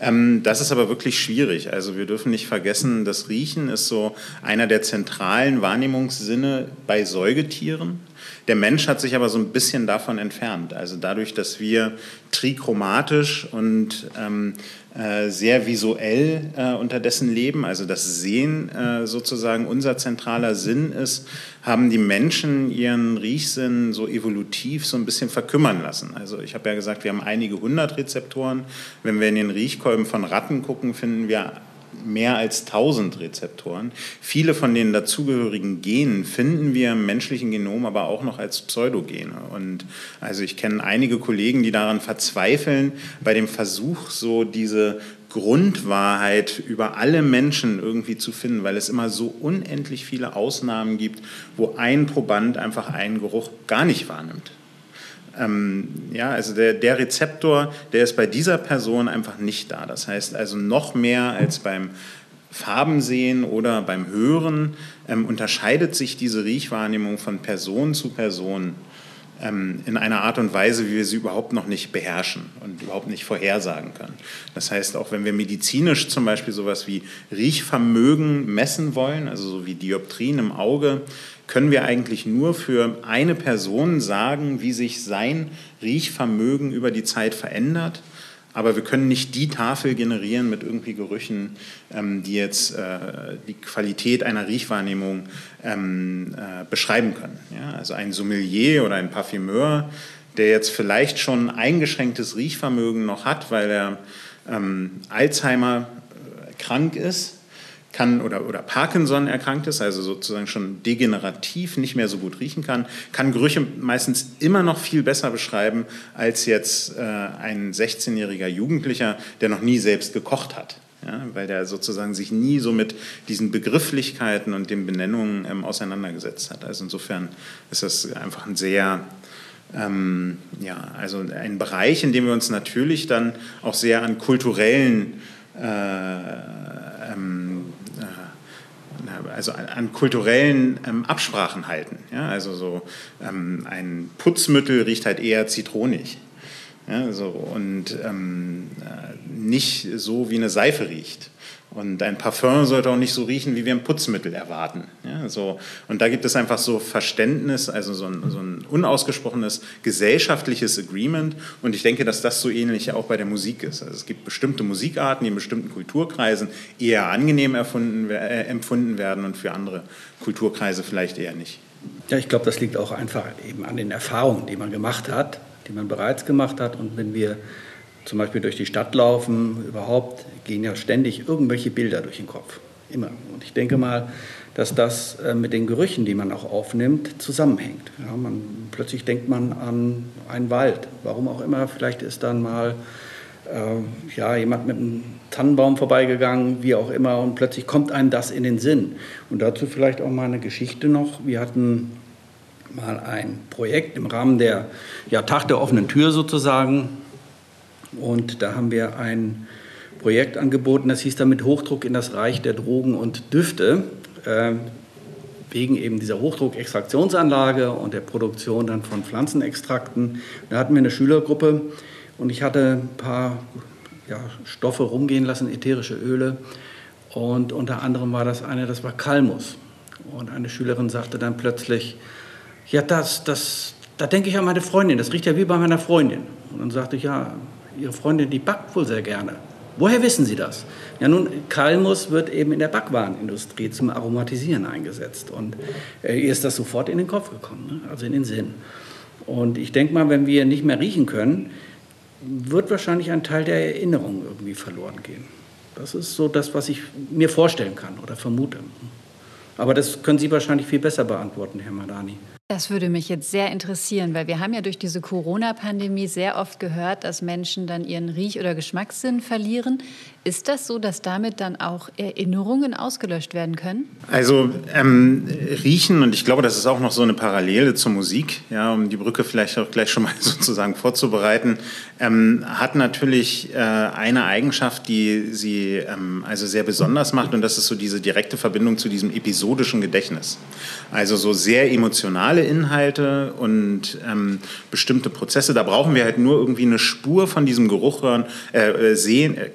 Ähm, das ist aber wirklich schwierig. Also wir dürfen nicht vergessen, das Riechen ist so einer der zentralen Wahrnehmungssinne bei Säugetieren. Der Mensch hat sich aber so ein bisschen davon entfernt. Also dadurch, dass wir trichromatisch und ähm, äh, sehr visuell äh, unterdessen leben, also das Sehen äh, sozusagen unser zentraler Sinn ist, haben die Menschen ihren Riechsinn so evolutiv so ein bisschen verkümmern lassen. Also ich habe ja gesagt, wir haben einige hundert Rezeptoren. Wenn wir in den Riechkolben von Ratten gucken, finden wir mehr als 1000 Rezeptoren. Viele von den dazugehörigen Genen finden wir im menschlichen Genom aber auch noch als Pseudogene. Und also ich kenne einige Kollegen, die daran verzweifeln, bei dem Versuch, so diese Grundwahrheit über alle Menschen irgendwie zu finden, weil es immer so unendlich viele Ausnahmen gibt, wo ein Proband einfach einen Geruch gar nicht wahrnimmt. Ähm, ja, also der, der Rezeptor, der ist bei dieser Person einfach nicht da. Das heißt also noch mehr als beim Farbensehen oder beim Hören ähm, unterscheidet sich diese Riechwahrnehmung von Person zu Person ähm, in einer Art und Weise, wie wir sie überhaupt noch nicht beherrschen und überhaupt nicht vorhersagen können. Das heißt, auch wenn wir medizinisch zum Beispiel sowas wie Riechvermögen messen wollen, also so wie Dioptrien im Auge, können wir eigentlich nur für eine Person sagen, wie sich sein Riechvermögen über die Zeit verändert. Aber wir können nicht die Tafel generieren mit irgendwie Gerüchen, ähm, die jetzt äh, die Qualität einer Riechwahrnehmung ähm, äh, beschreiben können. Ja? Also ein Sommelier oder ein Parfümeur, der jetzt vielleicht schon eingeschränktes Riechvermögen noch hat, weil er ähm, Alzheimer äh, krank ist, kann oder, oder Parkinson erkrankt ist, also sozusagen schon degenerativ nicht mehr so gut riechen kann, kann Gerüche meistens immer noch viel besser beschreiben als jetzt äh, ein 16-jähriger Jugendlicher, der noch nie selbst gekocht hat. Ja, weil der sozusagen sich nie so mit diesen Begrifflichkeiten und den Benennungen ähm, auseinandergesetzt hat. Also insofern ist das einfach ein sehr ähm, ja, also ein Bereich, in dem wir uns natürlich dann auch sehr an kulturellen äh, ähm, also an kulturellen ähm, Absprachen halten. Ja? Also so ähm, ein Putzmittel riecht halt eher zitronig. Ja, so, und ähm, äh, nicht so wie eine Seife riecht. Und ein Parfum sollte auch nicht so riechen, wie wir ein Putzmittel erwarten. Ja, so. Und da gibt es einfach so Verständnis, also so ein, so ein, unausgesprochenes gesellschaftliches Agreement. Und ich denke, dass das so ähnlich auch bei der Musik ist. Also es gibt bestimmte Musikarten, die in bestimmten Kulturkreisen eher angenehm erfunden, äh, empfunden werden und für andere Kulturkreise vielleicht eher nicht. Ja, ich glaube, das liegt auch einfach eben an den Erfahrungen, die man gemacht hat, die man bereits gemacht hat. Und wenn wir zum Beispiel durch die Stadt laufen, überhaupt gehen ja ständig irgendwelche Bilder durch den Kopf. Immer. Und ich denke mal, dass das äh, mit den Gerüchen, die man auch aufnimmt, zusammenhängt. Ja, man, plötzlich denkt man an einen Wald. Warum auch immer, vielleicht ist dann mal äh, ja, jemand mit einem Tannenbaum vorbeigegangen, wie auch immer, und plötzlich kommt einem das in den Sinn. Und dazu vielleicht auch mal eine Geschichte noch. Wir hatten mal ein Projekt im Rahmen der ja, Tag der offenen Tür sozusagen. Und da haben wir ein Projekt angeboten, das hieß damit Hochdruck in das Reich der Drogen und Düfte. Äh, wegen eben dieser Hochdruckextraktionsanlage und der Produktion dann von Pflanzenextrakten. Da hatten wir eine Schülergruppe und ich hatte ein paar ja, Stoffe rumgehen lassen, ätherische Öle. Und unter anderem war das eine, das war Kalmus. Und eine Schülerin sagte dann plötzlich, ja, das, das, da denke ich an meine Freundin, das riecht ja wie bei meiner Freundin. Und dann sagte ich, ja, Ihre Freundin, die backt wohl sehr gerne. Woher wissen Sie das? Ja, nun, Kalmus wird eben in der Backwarenindustrie zum Aromatisieren eingesetzt. Und äh, ihr ist das sofort in den Kopf gekommen, ne? also in den Sinn. Und ich denke mal, wenn wir nicht mehr riechen können, wird wahrscheinlich ein Teil der Erinnerung irgendwie verloren gehen. Das ist so das, was ich mir vorstellen kann oder vermute. Aber das können Sie wahrscheinlich viel besser beantworten, Herr Madani. Das würde mich jetzt sehr interessieren, weil wir haben ja durch diese Corona-Pandemie sehr oft gehört, dass Menschen dann ihren Riech- oder Geschmackssinn verlieren. Ist das so, dass damit dann auch Erinnerungen ausgelöscht werden können? Also ähm, Riechen, und ich glaube, das ist auch noch so eine Parallele zur Musik, ja, um die Brücke vielleicht auch gleich schon mal sozusagen vorzubereiten, ähm, hat natürlich äh, eine Eigenschaft, die sie ähm, also sehr besonders macht, und das ist so diese direkte Verbindung zu diesem episodischen Gedächtnis. Also so sehr emotionale Inhalte und ähm, bestimmte Prozesse, da brauchen wir halt nur irgendwie eine Spur von diesem Geruch hören, äh, äh sehen. Äh,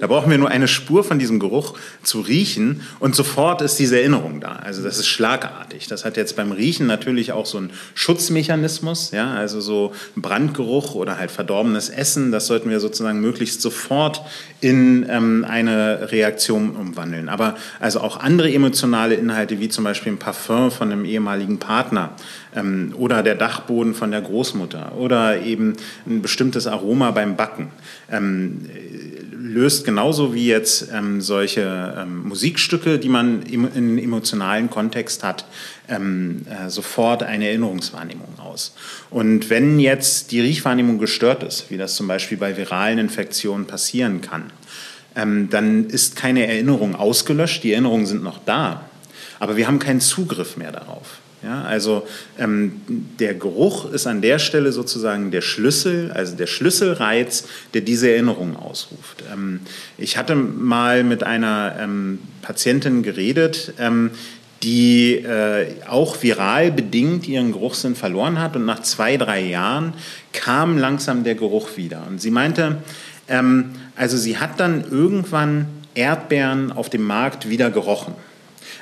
da brauchen wir nur eine Spur von diesem Geruch zu riechen und sofort ist diese Erinnerung da. Also das ist schlagartig. Das hat jetzt beim Riechen natürlich auch so einen Schutzmechanismus, ja, also so Brandgeruch oder halt verdorbenes Essen. Das sollten wir sozusagen möglichst sofort in ähm, eine Reaktion umwandeln. Aber also auch andere emotionale Inhalte wie zum Beispiel ein Parfum von einem ehemaligen Partner ähm, oder der Dachboden von der Großmutter oder eben ein bestimmtes Aroma beim Backen. Ähm, löst genauso wie jetzt ähm, solche ähm, Musikstücke, die man im, in emotionalen Kontext hat, ähm, äh, sofort eine Erinnerungswahrnehmung aus. Und wenn jetzt die Riechwahrnehmung gestört ist, wie das zum Beispiel bei viralen Infektionen passieren kann, ähm, dann ist keine Erinnerung ausgelöscht, die Erinnerungen sind noch da, aber wir haben keinen Zugriff mehr darauf. Ja, also ähm, der Geruch ist an der Stelle sozusagen der Schlüssel, also der Schlüsselreiz, der diese Erinnerung ausruft. Ähm, ich hatte mal mit einer ähm, Patientin geredet, ähm, die äh, auch viral bedingt ihren Geruchssinn verloren hat und nach zwei, drei Jahren kam langsam der Geruch wieder. Und sie meinte, ähm, also sie hat dann irgendwann Erdbeeren auf dem Markt wieder gerochen.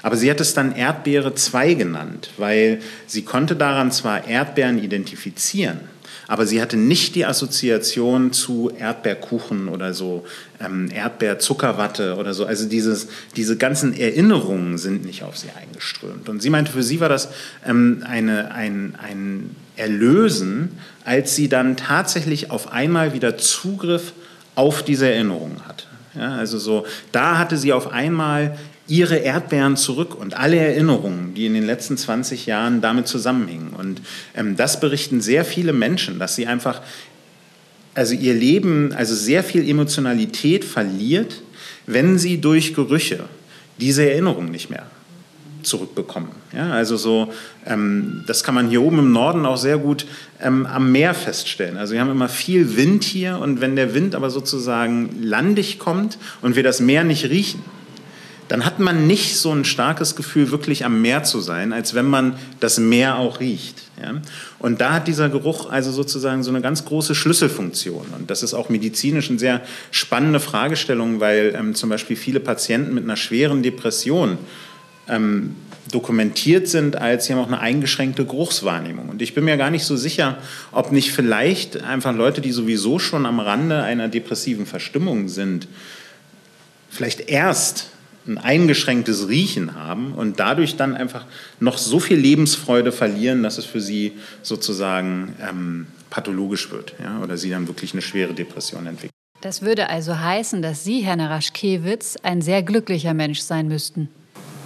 Aber sie hat es dann Erdbeere 2 genannt, weil sie konnte daran zwar Erdbeeren identifizieren, aber sie hatte nicht die Assoziation zu Erdbeerkuchen oder so ähm, Erdbeerzuckerwatte oder so. Also dieses, diese ganzen Erinnerungen sind nicht auf sie eingeströmt. Und sie meinte, für sie war das ähm, eine, ein, ein Erlösen, als sie dann tatsächlich auf einmal wieder Zugriff auf diese Erinnerungen hatte. Ja, also so, da hatte sie auf einmal ihre Erdbeeren zurück und alle Erinnerungen, die in den letzten 20 Jahren damit zusammenhängen. Und ähm, das berichten sehr viele Menschen, dass sie einfach, also ihr Leben, also sehr viel Emotionalität verliert, wenn sie durch Gerüche diese Erinnerung nicht mehr zurückbekommen. Ja, also so, ähm, das kann man hier oben im Norden auch sehr gut ähm, am Meer feststellen. Also wir haben immer viel Wind hier und wenn der Wind aber sozusagen landig kommt und wir das Meer nicht riechen, dann hat man nicht so ein starkes Gefühl, wirklich am Meer zu sein, als wenn man das Meer auch riecht. Ja? Und da hat dieser Geruch also sozusagen so eine ganz große Schlüsselfunktion. Und das ist auch medizinisch eine sehr spannende Fragestellung, weil ähm, zum Beispiel viele Patienten mit einer schweren Depression ähm, dokumentiert sind, als sie haben auch eine eingeschränkte Geruchswahrnehmung. Und ich bin mir gar nicht so sicher, ob nicht vielleicht einfach Leute, die sowieso schon am Rande einer depressiven Verstimmung sind, vielleicht erst ein eingeschränktes Riechen haben und dadurch dann einfach noch so viel Lebensfreude verlieren, dass es für sie sozusagen ähm, pathologisch wird ja, oder sie dann wirklich eine schwere Depression entwickeln. Das würde also heißen, dass Sie, Herr Naraschkewitz, ein sehr glücklicher Mensch sein müssten.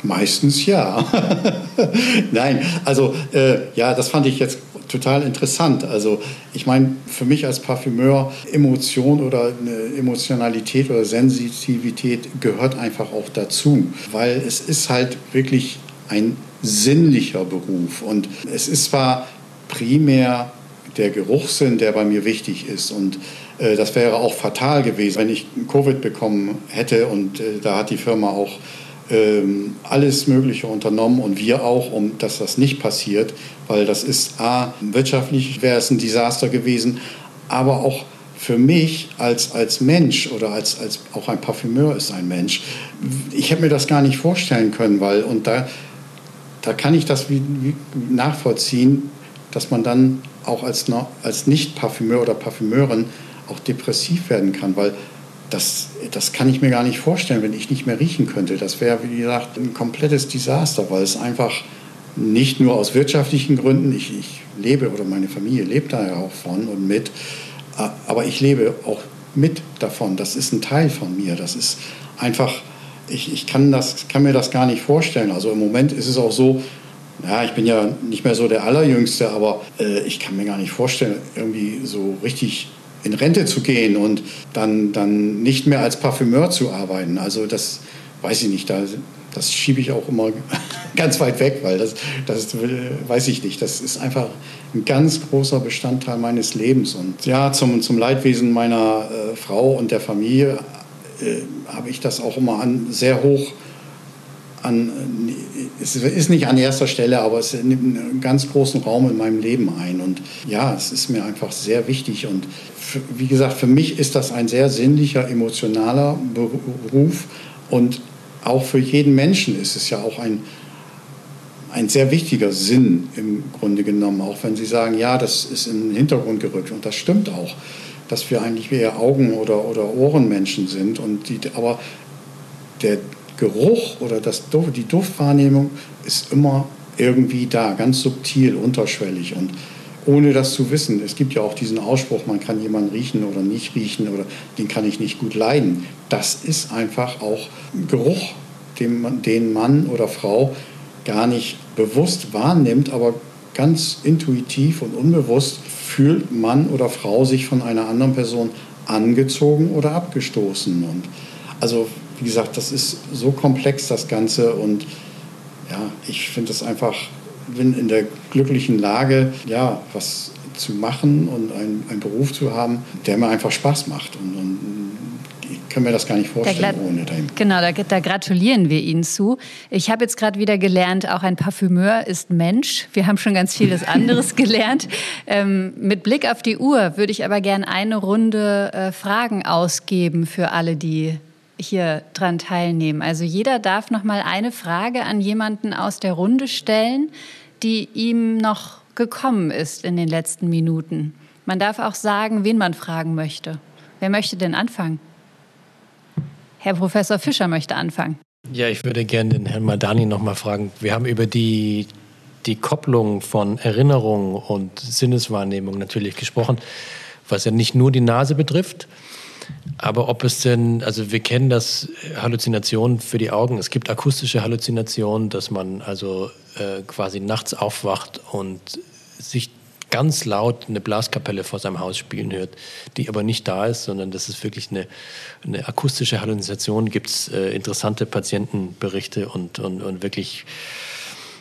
Meistens ja. Nein, also äh, ja, das fand ich jetzt total interessant. Also ich meine, für mich als Parfümeur, Emotion oder Emotionalität oder Sensitivität gehört einfach auch dazu, weil es ist halt wirklich ein sinnlicher Beruf. Und es ist zwar primär der Geruchssinn, der bei mir wichtig ist. Und äh, das wäre auch fatal gewesen, wenn ich Covid bekommen hätte. Und äh, da hat die Firma auch ähm, alles Mögliche unternommen und wir auch, um dass das nicht passiert, weil das ist A, wirtschaftlich wäre es ein Desaster gewesen, aber auch für mich als, als Mensch oder als, als auch ein Parfümeur ist ein Mensch, ich hätte mir das gar nicht vorstellen können, weil und da, da kann ich das wie, wie nachvollziehen, dass man dann auch als, als Nicht-Parfümeur oder Parfümeurin auch depressiv werden kann, weil das, das kann ich mir gar nicht vorstellen, wenn ich nicht mehr riechen könnte. Das wäre, wie gesagt, ein komplettes Desaster, weil es einfach nicht nur aus wirtschaftlichen Gründen, ich, ich lebe oder meine Familie lebt da ja auch von und mit, aber ich lebe auch mit davon. Das ist ein Teil von mir. Das ist einfach, ich, ich kann, das, kann mir das gar nicht vorstellen. Also im Moment ist es auch so, ja, ich bin ja nicht mehr so der Allerjüngste, aber äh, ich kann mir gar nicht vorstellen, irgendwie so richtig in Rente zu gehen und dann, dann nicht mehr als Parfümeur zu arbeiten. Also das weiß ich nicht, da, das schiebe ich auch immer ganz weit weg, weil das, das weiß ich nicht. Das ist einfach ein ganz großer Bestandteil meines Lebens. Und ja, zum, zum Leidwesen meiner äh, Frau und der Familie äh, habe ich das auch immer an, sehr hoch an, es ist nicht an erster Stelle, aber es nimmt einen ganz großen Raum in meinem Leben ein. Und ja, es ist mir einfach sehr wichtig. Und für, wie gesagt, für mich ist das ein sehr sinnlicher, emotionaler Beruf. Und auch für jeden Menschen ist es ja auch ein, ein sehr wichtiger Sinn im Grunde genommen. Auch wenn Sie sagen, ja, das ist in den Hintergrund gerückt. Und das stimmt auch, dass wir eigentlich eher Augen- oder, oder Ohrenmenschen sind. Und die, aber der, Geruch oder das, die Duftwahrnehmung ist immer irgendwie da, ganz subtil, unterschwellig und ohne das zu wissen. Es gibt ja auch diesen Ausspruch, man kann jemanden riechen oder nicht riechen oder den kann ich nicht gut leiden. Das ist einfach auch Geruch, den, den Mann oder Frau gar nicht bewusst wahrnimmt, aber ganz intuitiv und unbewusst fühlt Mann oder Frau sich von einer anderen Person angezogen oder abgestoßen. Und also wie gesagt, das ist so komplex, das Ganze. Und ja, ich finde das einfach, bin in der glücklichen Lage, ja, was zu machen und einen, einen Beruf zu haben, der mir einfach Spaß macht. Und, und ich kann mir das gar nicht vorstellen ohne den. Genau, da, da, gratulieren wir Ihnen zu. Ich habe jetzt gerade wieder gelernt, auch ein Parfümeur ist Mensch. Wir haben schon ganz vieles anderes gelernt. Ähm, mit Blick auf die Uhr würde ich aber gerne eine Runde äh, Fragen ausgeben für alle, die hier dran teilnehmen. Also jeder darf noch mal eine Frage an jemanden aus der Runde stellen, die ihm noch gekommen ist in den letzten Minuten. Man darf auch sagen, wen man fragen möchte. Wer möchte denn anfangen? Herr Professor Fischer möchte anfangen. Ja, ich würde gerne den Herrn Madani noch mal fragen. Wir haben über die, die Kopplung von Erinnerung und Sinneswahrnehmung natürlich gesprochen, was ja nicht nur die Nase betrifft, aber ob es denn, also wir kennen das Halluzinationen für die Augen. Es gibt akustische Halluzinationen, dass man also äh, quasi nachts aufwacht und sich ganz laut eine Blaskapelle vor seinem Haus spielen hört, die aber nicht da ist, sondern das ist wirklich eine, eine akustische Halluzination. Gibt es äh, interessante Patientenberichte und, und, und wirklich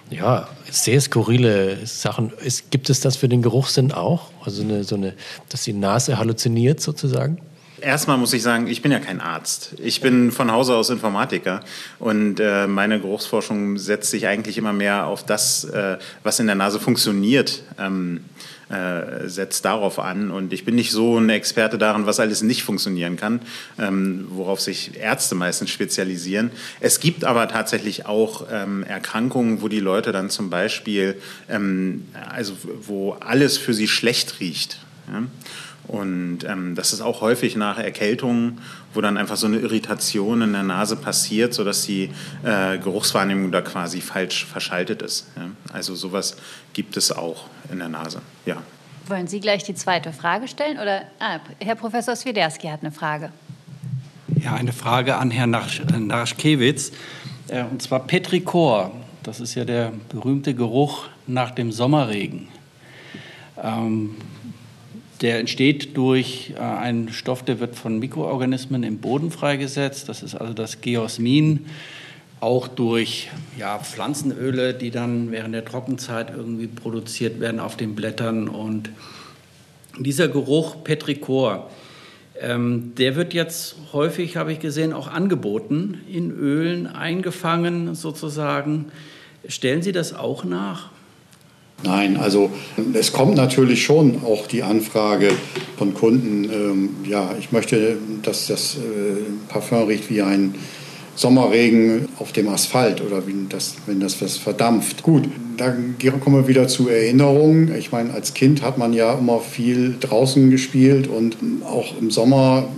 ja, sehr skurrile Sachen. Ist, gibt es das für den Geruchssinn auch? Also eine, so eine, dass die Nase halluziniert sozusagen? Erstmal muss ich sagen, ich bin ja kein Arzt. Ich bin von Hause aus Informatiker und äh, meine Geruchsforschung setzt sich eigentlich immer mehr auf das, äh, was in der Nase funktioniert. Ähm, äh, setzt darauf an. Und ich bin nicht so ein Experte daran, was alles nicht funktionieren kann, ähm, worauf sich Ärzte meistens spezialisieren. Es gibt aber tatsächlich auch ähm, Erkrankungen, wo die Leute dann zum Beispiel, ähm, also wo alles für sie schlecht riecht. Ja? Und ähm, das ist auch häufig nach Erkältungen, wo dann einfach so eine Irritation in der Nase passiert, sodass die äh, Geruchswahrnehmung da quasi falsch verschaltet ist. Ja? Also sowas gibt es auch in der Nase, ja. Wollen Sie gleich die zweite Frage stellen? Oder ah, Herr Professor Swiderski hat eine Frage. Ja, eine Frage an Herrn Narschkewitz. Äh, und zwar Petrichor. Das ist ja der berühmte Geruch nach dem Sommerregen. Ähm, der entsteht durch äh, einen Stoff, der wird von Mikroorganismen im Boden freigesetzt. Das ist also das Geosmin. auch durch ja, Pflanzenöle, die dann während der Trockenzeit irgendwie produziert werden auf den Blättern. Und dieser Geruch Petrichor, ähm, der wird jetzt häufig, habe ich gesehen, auch angeboten, in Ölen eingefangen sozusagen. Stellen Sie das auch nach? Nein, also es kommt natürlich schon auch die Anfrage von Kunden, ähm, ja, ich möchte, dass das äh, Parfum riecht wie ein Sommerregen auf dem Asphalt oder wie das, wenn das was verdampft. Gut, da kommen wir wieder zu Erinnerungen. Ich meine, als Kind hat man ja immer viel draußen gespielt und auch im Sommer,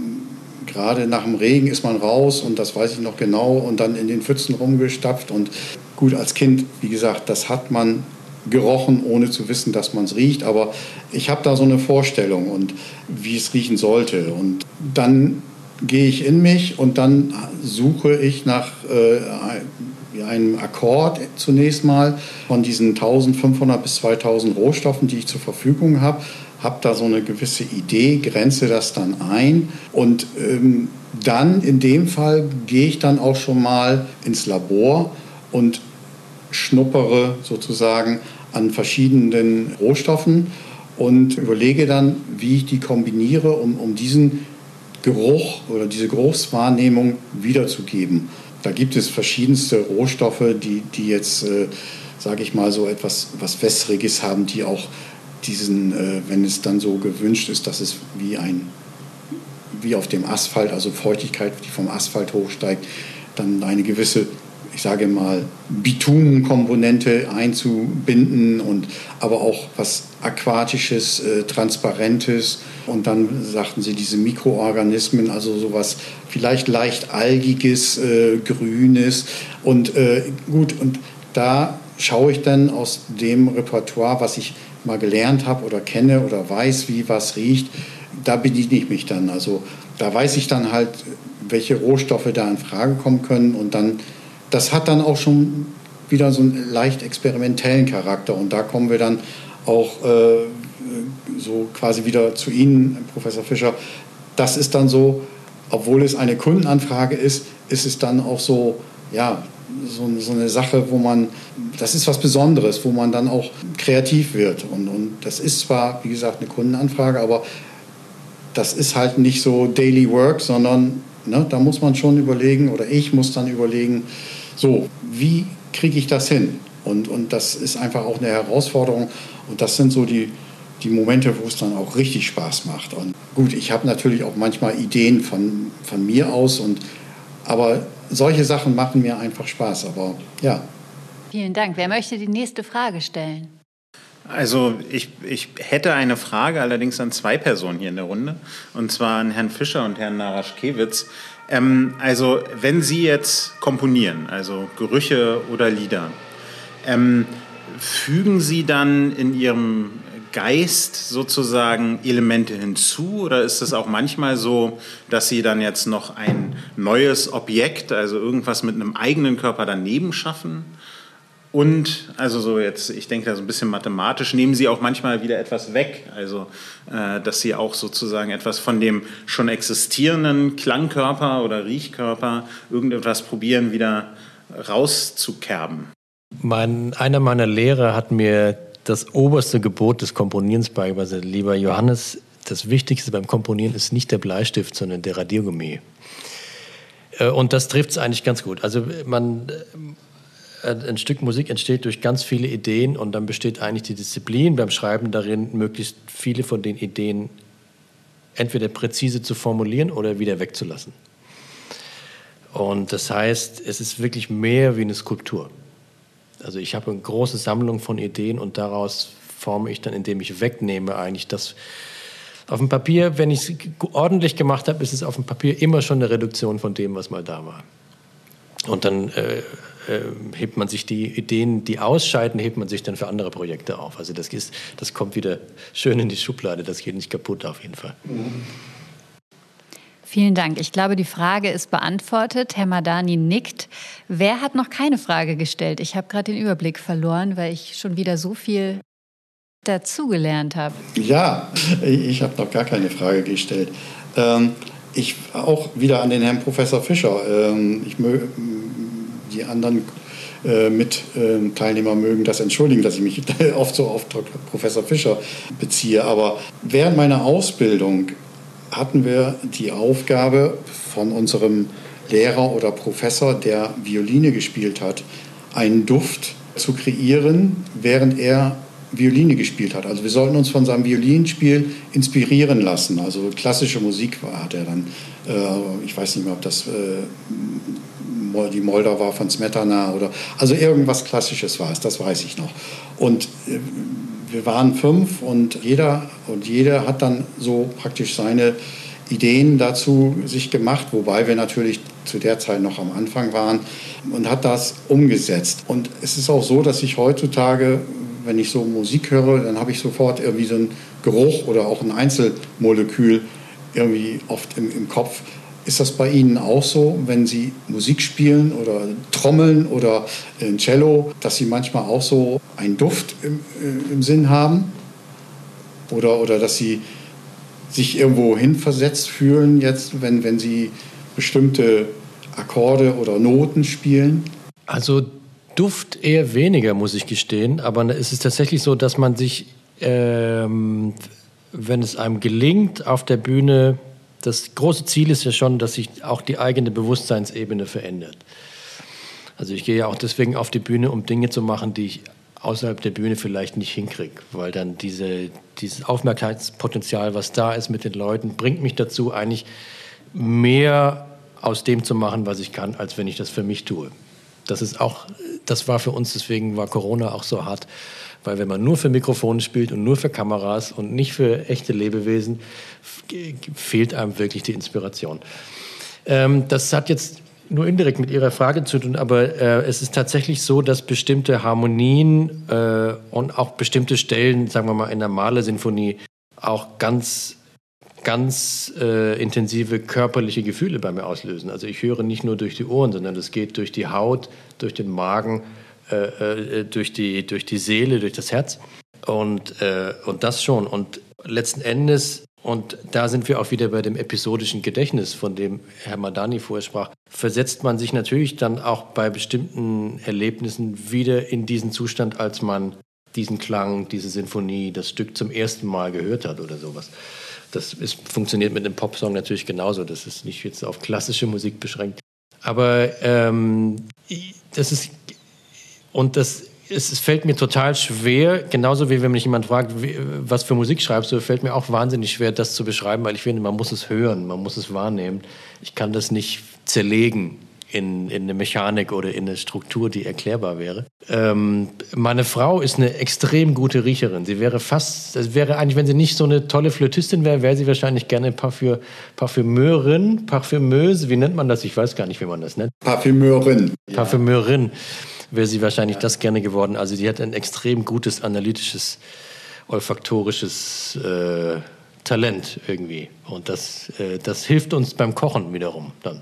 gerade nach dem Regen, ist man raus und das weiß ich noch genau und dann in den Pfützen rumgestapft. Und gut, als Kind, wie gesagt, das hat man gerochen, ohne zu wissen, dass man es riecht. Aber ich habe da so eine Vorstellung und wie es riechen sollte. Und dann gehe ich in mich und dann suche ich nach äh, einem Akkord zunächst mal von diesen 1500 bis 2000 Rohstoffen, die ich zur Verfügung habe, habe da so eine gewisse Idee, grenze das dann ein und ähm, dann in dem Fall gehe ich dann auch schon mal ins Labor und schnuppere sozusagen an verschiedenen Rohstoffen und überlege dann, wie ich die kombiniere, um, um diesen Geruch oder diese Geruchswahrnehmung wiederzugeben. Da gibt es verschiedenste Rohstoffe, die, die jetzt, äh, sage ich mal, so etwas was Wässriges haben, die auch diesen, äh, wenn es dann so gewünscht ist, dass es wie ein wie auf dem Asphalt, also Feuchtigkeit, die vom Asphalt hochsteigt, dann eine gewisse ich sage mal, Bitumenkomponente einzubinden und aber auch was Aquatisches, äh, Transparentes. Und dann sagten sie diese Mikroorganismen, also sowas vielleicht leicht Algiges, äh, Grünes. Und äh, gut, und da schaue ich dann aus dem Repertoire, was ich mal gelernt habe oder kenne oder weiß, wie was riecht, da bediene ich mich dann. Also da weiß ich dann halt, welche Rohstoffe da in Frage kommen können und dann das hat dann auch schon wieder so einen leicht experimentellen Charakter. Und da kommen wir dann auch äh, so quasi wieder zu Ihnen, Professor Fischer. Das ist dann so, obwohl es eine Kundenanfrage ist, ist es dann auch so, ja, so, so eine Sache, wo man, das ist was Besonderes, wo man dann auch kreativ wird. Und, und das ist zwar, wie gesagt, eine Kundenanfrage, aber das ist halt nicht so Daily Work, sondern ne, da muss man schon überlegen, oder ich muss dann überlegen, so, wie kriege ich das hin? Und, und das ist einfach auch eine Herausforderung. Und das sind so die, die Momente, wo es dann auch richtig Spaß macht. Und gut, ich habe natürlich auch manchmal Ideen von, von mir aus, und, aber solche Sachen machen mir einfach Spaß. Aber ja. Vielen Dank. Wer möchte die nächste Frage stellen? Also ich, ich hätte eine Frage allerdings an zwei Personen hier in der Runde, und zwar an Herrn Fischer und Herrn Naraschkewitz. Ähm, also wenn Sie jetzt komponieren, also Gerüche oder Lieder, ähm, fügen Sie dann in Ihrem Geist sozusagen Elemente hinzu oder ist es auch manchmal so, dass Sie dann jetzt noch ein neues Objekt, also irgendwas mit einem eigenen Körper daneben schaffen? Und, also so jetzt, ich denke da so ein bisschen mathematisch, nehmen Sie auch manchmal wieder etwas weg. Also, äh, dass Sie auch sozusagen etwas von dem schon existierenden Klangkörper oder Riechkörper, irgendetwas probieren, wieder rauszukerben. Mein, einer meiner Lehrer hat mir das oberste Gebot des Komponierens beigebracht. Lieber Johannes, das Wichtigste beim Komponieren ist nicht der Bleistift, sondern der Radiergummi. Äh, und das trifft es eigentlich ganz gut. Also man ein Stück Musik entsteht durch ganz viele Ideen und dann besteht eigentlich die Disziplin beim Schreiben darin, möglichst viele von den Ideen entweder präzise zu formulieren oder wieder wegzulassen. Und das heißt, es ist wirklich mehr wie eine Skulptur. Also ich habe eine große Sammlung von Ideen und daraus forme ich dann, indem ich wegnehme, eigentlich das. Auf dem Papier, wenn ich es ordentlich gemacht habe, ist es auf dem Papier immer schon eine Reduktion von dem, was mal da war. Und dann äh, äh, hebt man sich die Ideen, die ausscheiden, hebt man sich dann für andere Projekte auf. Also das, ist, das kommt wieder schön in die Schublade, das geht nicht kaputt auf jeden Fall. Vielen Dank. Ich glaube, die Frage ist beantwortet. Herr Madani nickt. Wer hat noch keine Frage gestellt? Ich habe gerade den Überblick verloren, weil ich schon wieder so viel dazugelernt habe. Ja, ich habe noch gar keine Frage gestellt. Ähm, ich auch wieder an den Herrn Professor Fischer. Ähm, ich die anderen äh, mit äh, Teilnehmer mögen das entschuldigen, dass ich mich oft so auf Professor Fischer beziehe. Aber während meiner Ausbildung hatten wir die Aufgabe von unserem Lehrer oder Professor, der Violine gespielt hat, einen Duft zu kreieren, während er Violine gespielt hat. Also wir sollten uns von seinem Violinspiel inspirieren lassen. Also klassische Musik hat er dann, äh, ich weiß nicht mehr, ob das äh, die Moldau war von Smetana oder also irgendwas Klassisches war es, das weiß ich noch. Und äh, wir waren fünf und jeder und jeder hat dann so praktisch seine Ideen dazu sich gemacht, wobei wir natürlich zu der Zeit noch am Anfang waren und hat das umgesetzt. Und es ist auch so, dass ich heutzutage, wenn ich so Musik höre, dann habe ich sofort irgendwie so einen Geruch oder auch ein Einzelmolekül irgendwie oft im, im Kopf. Ist das bei Ihnen auch so, wenn Sie Musik spielen oder trommeln oder ein Cello, dass Sie manchmal auch so einen Duft im, äh, im Sinn haben? Oder, oder dass Sie sich irgendwo hinversetzt fühlen, jetzt, wenn, wenn Sie bestimmte Akkorde oder Noten spielen? Also Duft eher weniger, muss ich gestehen. Aber es ist tatsächlich so, dass man sich, ähm, wenn es einem gelingt, auf der Bühne das große Ziel ist ja schon, dass sich auch die eigene Bewusstseinsebene verändert. Also ich gehe ja auch deswegen auf die Bühne, um Dinge zu machen, die ich außerhalb der Bühne vielleicht nicht hinkriege, weil dann diese, dieses Aufmerksamkeitspotenzial, was da ist mit den Leuten, bringt mich dazu, eigentlich mehr aus dem zu machen, was ich kann, als wenn ich das für mich tue. Das ist auch, das war für uns, deswegen war Corona auch so hart, weil wenn man nur für Mikrofone spielt und nur für Kameras und nicht für echte Lebewesen, fehlt einem wirklich die Inspiration. Ähm, das hat jetzt nur indirekt mit Ihrer Frage zu tun, aber äh, es ist tatsächlich so, dass bestimmte Harmonien äh, und auch bestimmte Stellen, sagen wir mal in der Malersinfonie, auch ganz ganz äh, intensive körperliche Gefühle bei mir auslösen. Also ich höre nicht nur durch die Ohren, sondern es geht durch die Haut, durch den Magen, äh, äh, durch, die, durch die Seele, durch das Herz. Und, äh, und das schon. Und letzten Endes, und da sind wir auch wieder bei dem episodischen Gedächtnis, von dem Herr Madani vorher sprach, versetzt man sich natürlich dann auch bei bestimmten Erlebnissen wieder in diesen Zustand, als man diesen Klang, diese Sinfonie, das Stück zum ersten Mal gehört hat oder sowas. Das ist, funktioniert mit einem Popsong natürlich genauso. Das ist nicht jetzt auf klassische Musik beschränkt. Aber ähm, das ist und das es, fällt mir total schwer, genauso wie wenn mich jemand fragt, was für Musik schreibst du, fällt mir auch wahnsinnig schwer, das zu beschreiben, weil ich finde, man muss es hören, man muss es wahrnehmen. Ich kann das nicht zerlegen in, in eine Mechanik oder in eine Struktur, die erklärbar wäre. Ähm, meine Frau ist eine extrem gute Riecherin. Sie wäre fast, es wäre eigentlich, wenn sie nicht so eine tolle Flötistin wäre, wäre sie wahrscheinlich gerne Parfüm, Parfümeurin, Parfümeuse, wie nennt man das? Ich weiß gar nicht, wie man das nennt. Parfümeurin. Parfümeurin wäre sie wahrscheinlich ja. das gerne geworden. Also sie hat ein extrem gutes analytisches, olfaktorisches äh, Talent irgendwie. Und das, äh, das hilft uns beim Kochen wiederum dann.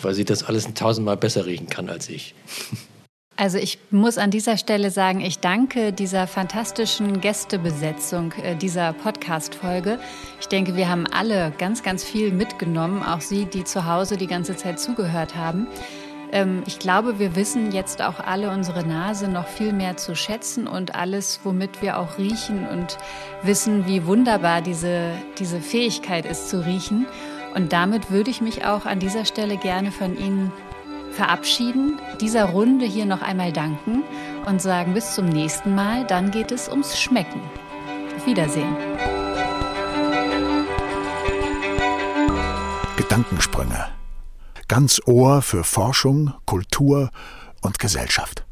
Weil sie das alles ein tausendmal besser riechen kann als ich. Also ich muss an dieser Stelle sagen, ich danke dieser fantastischen Gästebesetzung äh, dieser Podcast-Folge. Ich denke, wir haben alle ganz, ganz viel mitgenommen, auch Sie, die zu Hause die ganze Zeit zugehört haben. Ähm, ich glaube, wir wissen jetzt auch alle unsere Nase noch viel mehr zu schätzen und alles, womit wir auch riechen und wissen, wie wunderbar diese, diese Fähigkeit ist zu riechen. Und damit würde ich mich auch an dieser Stelle gerne von Ihnen verabschieden, dieser Runde hier noch einmal danken und sagen bis zum nächsten Mal. Dann geht es ums Schmecken. Auf Wiedersehen. Gedankensprünge ganz Ohr für Forschung, Kultur und Gesellschaft.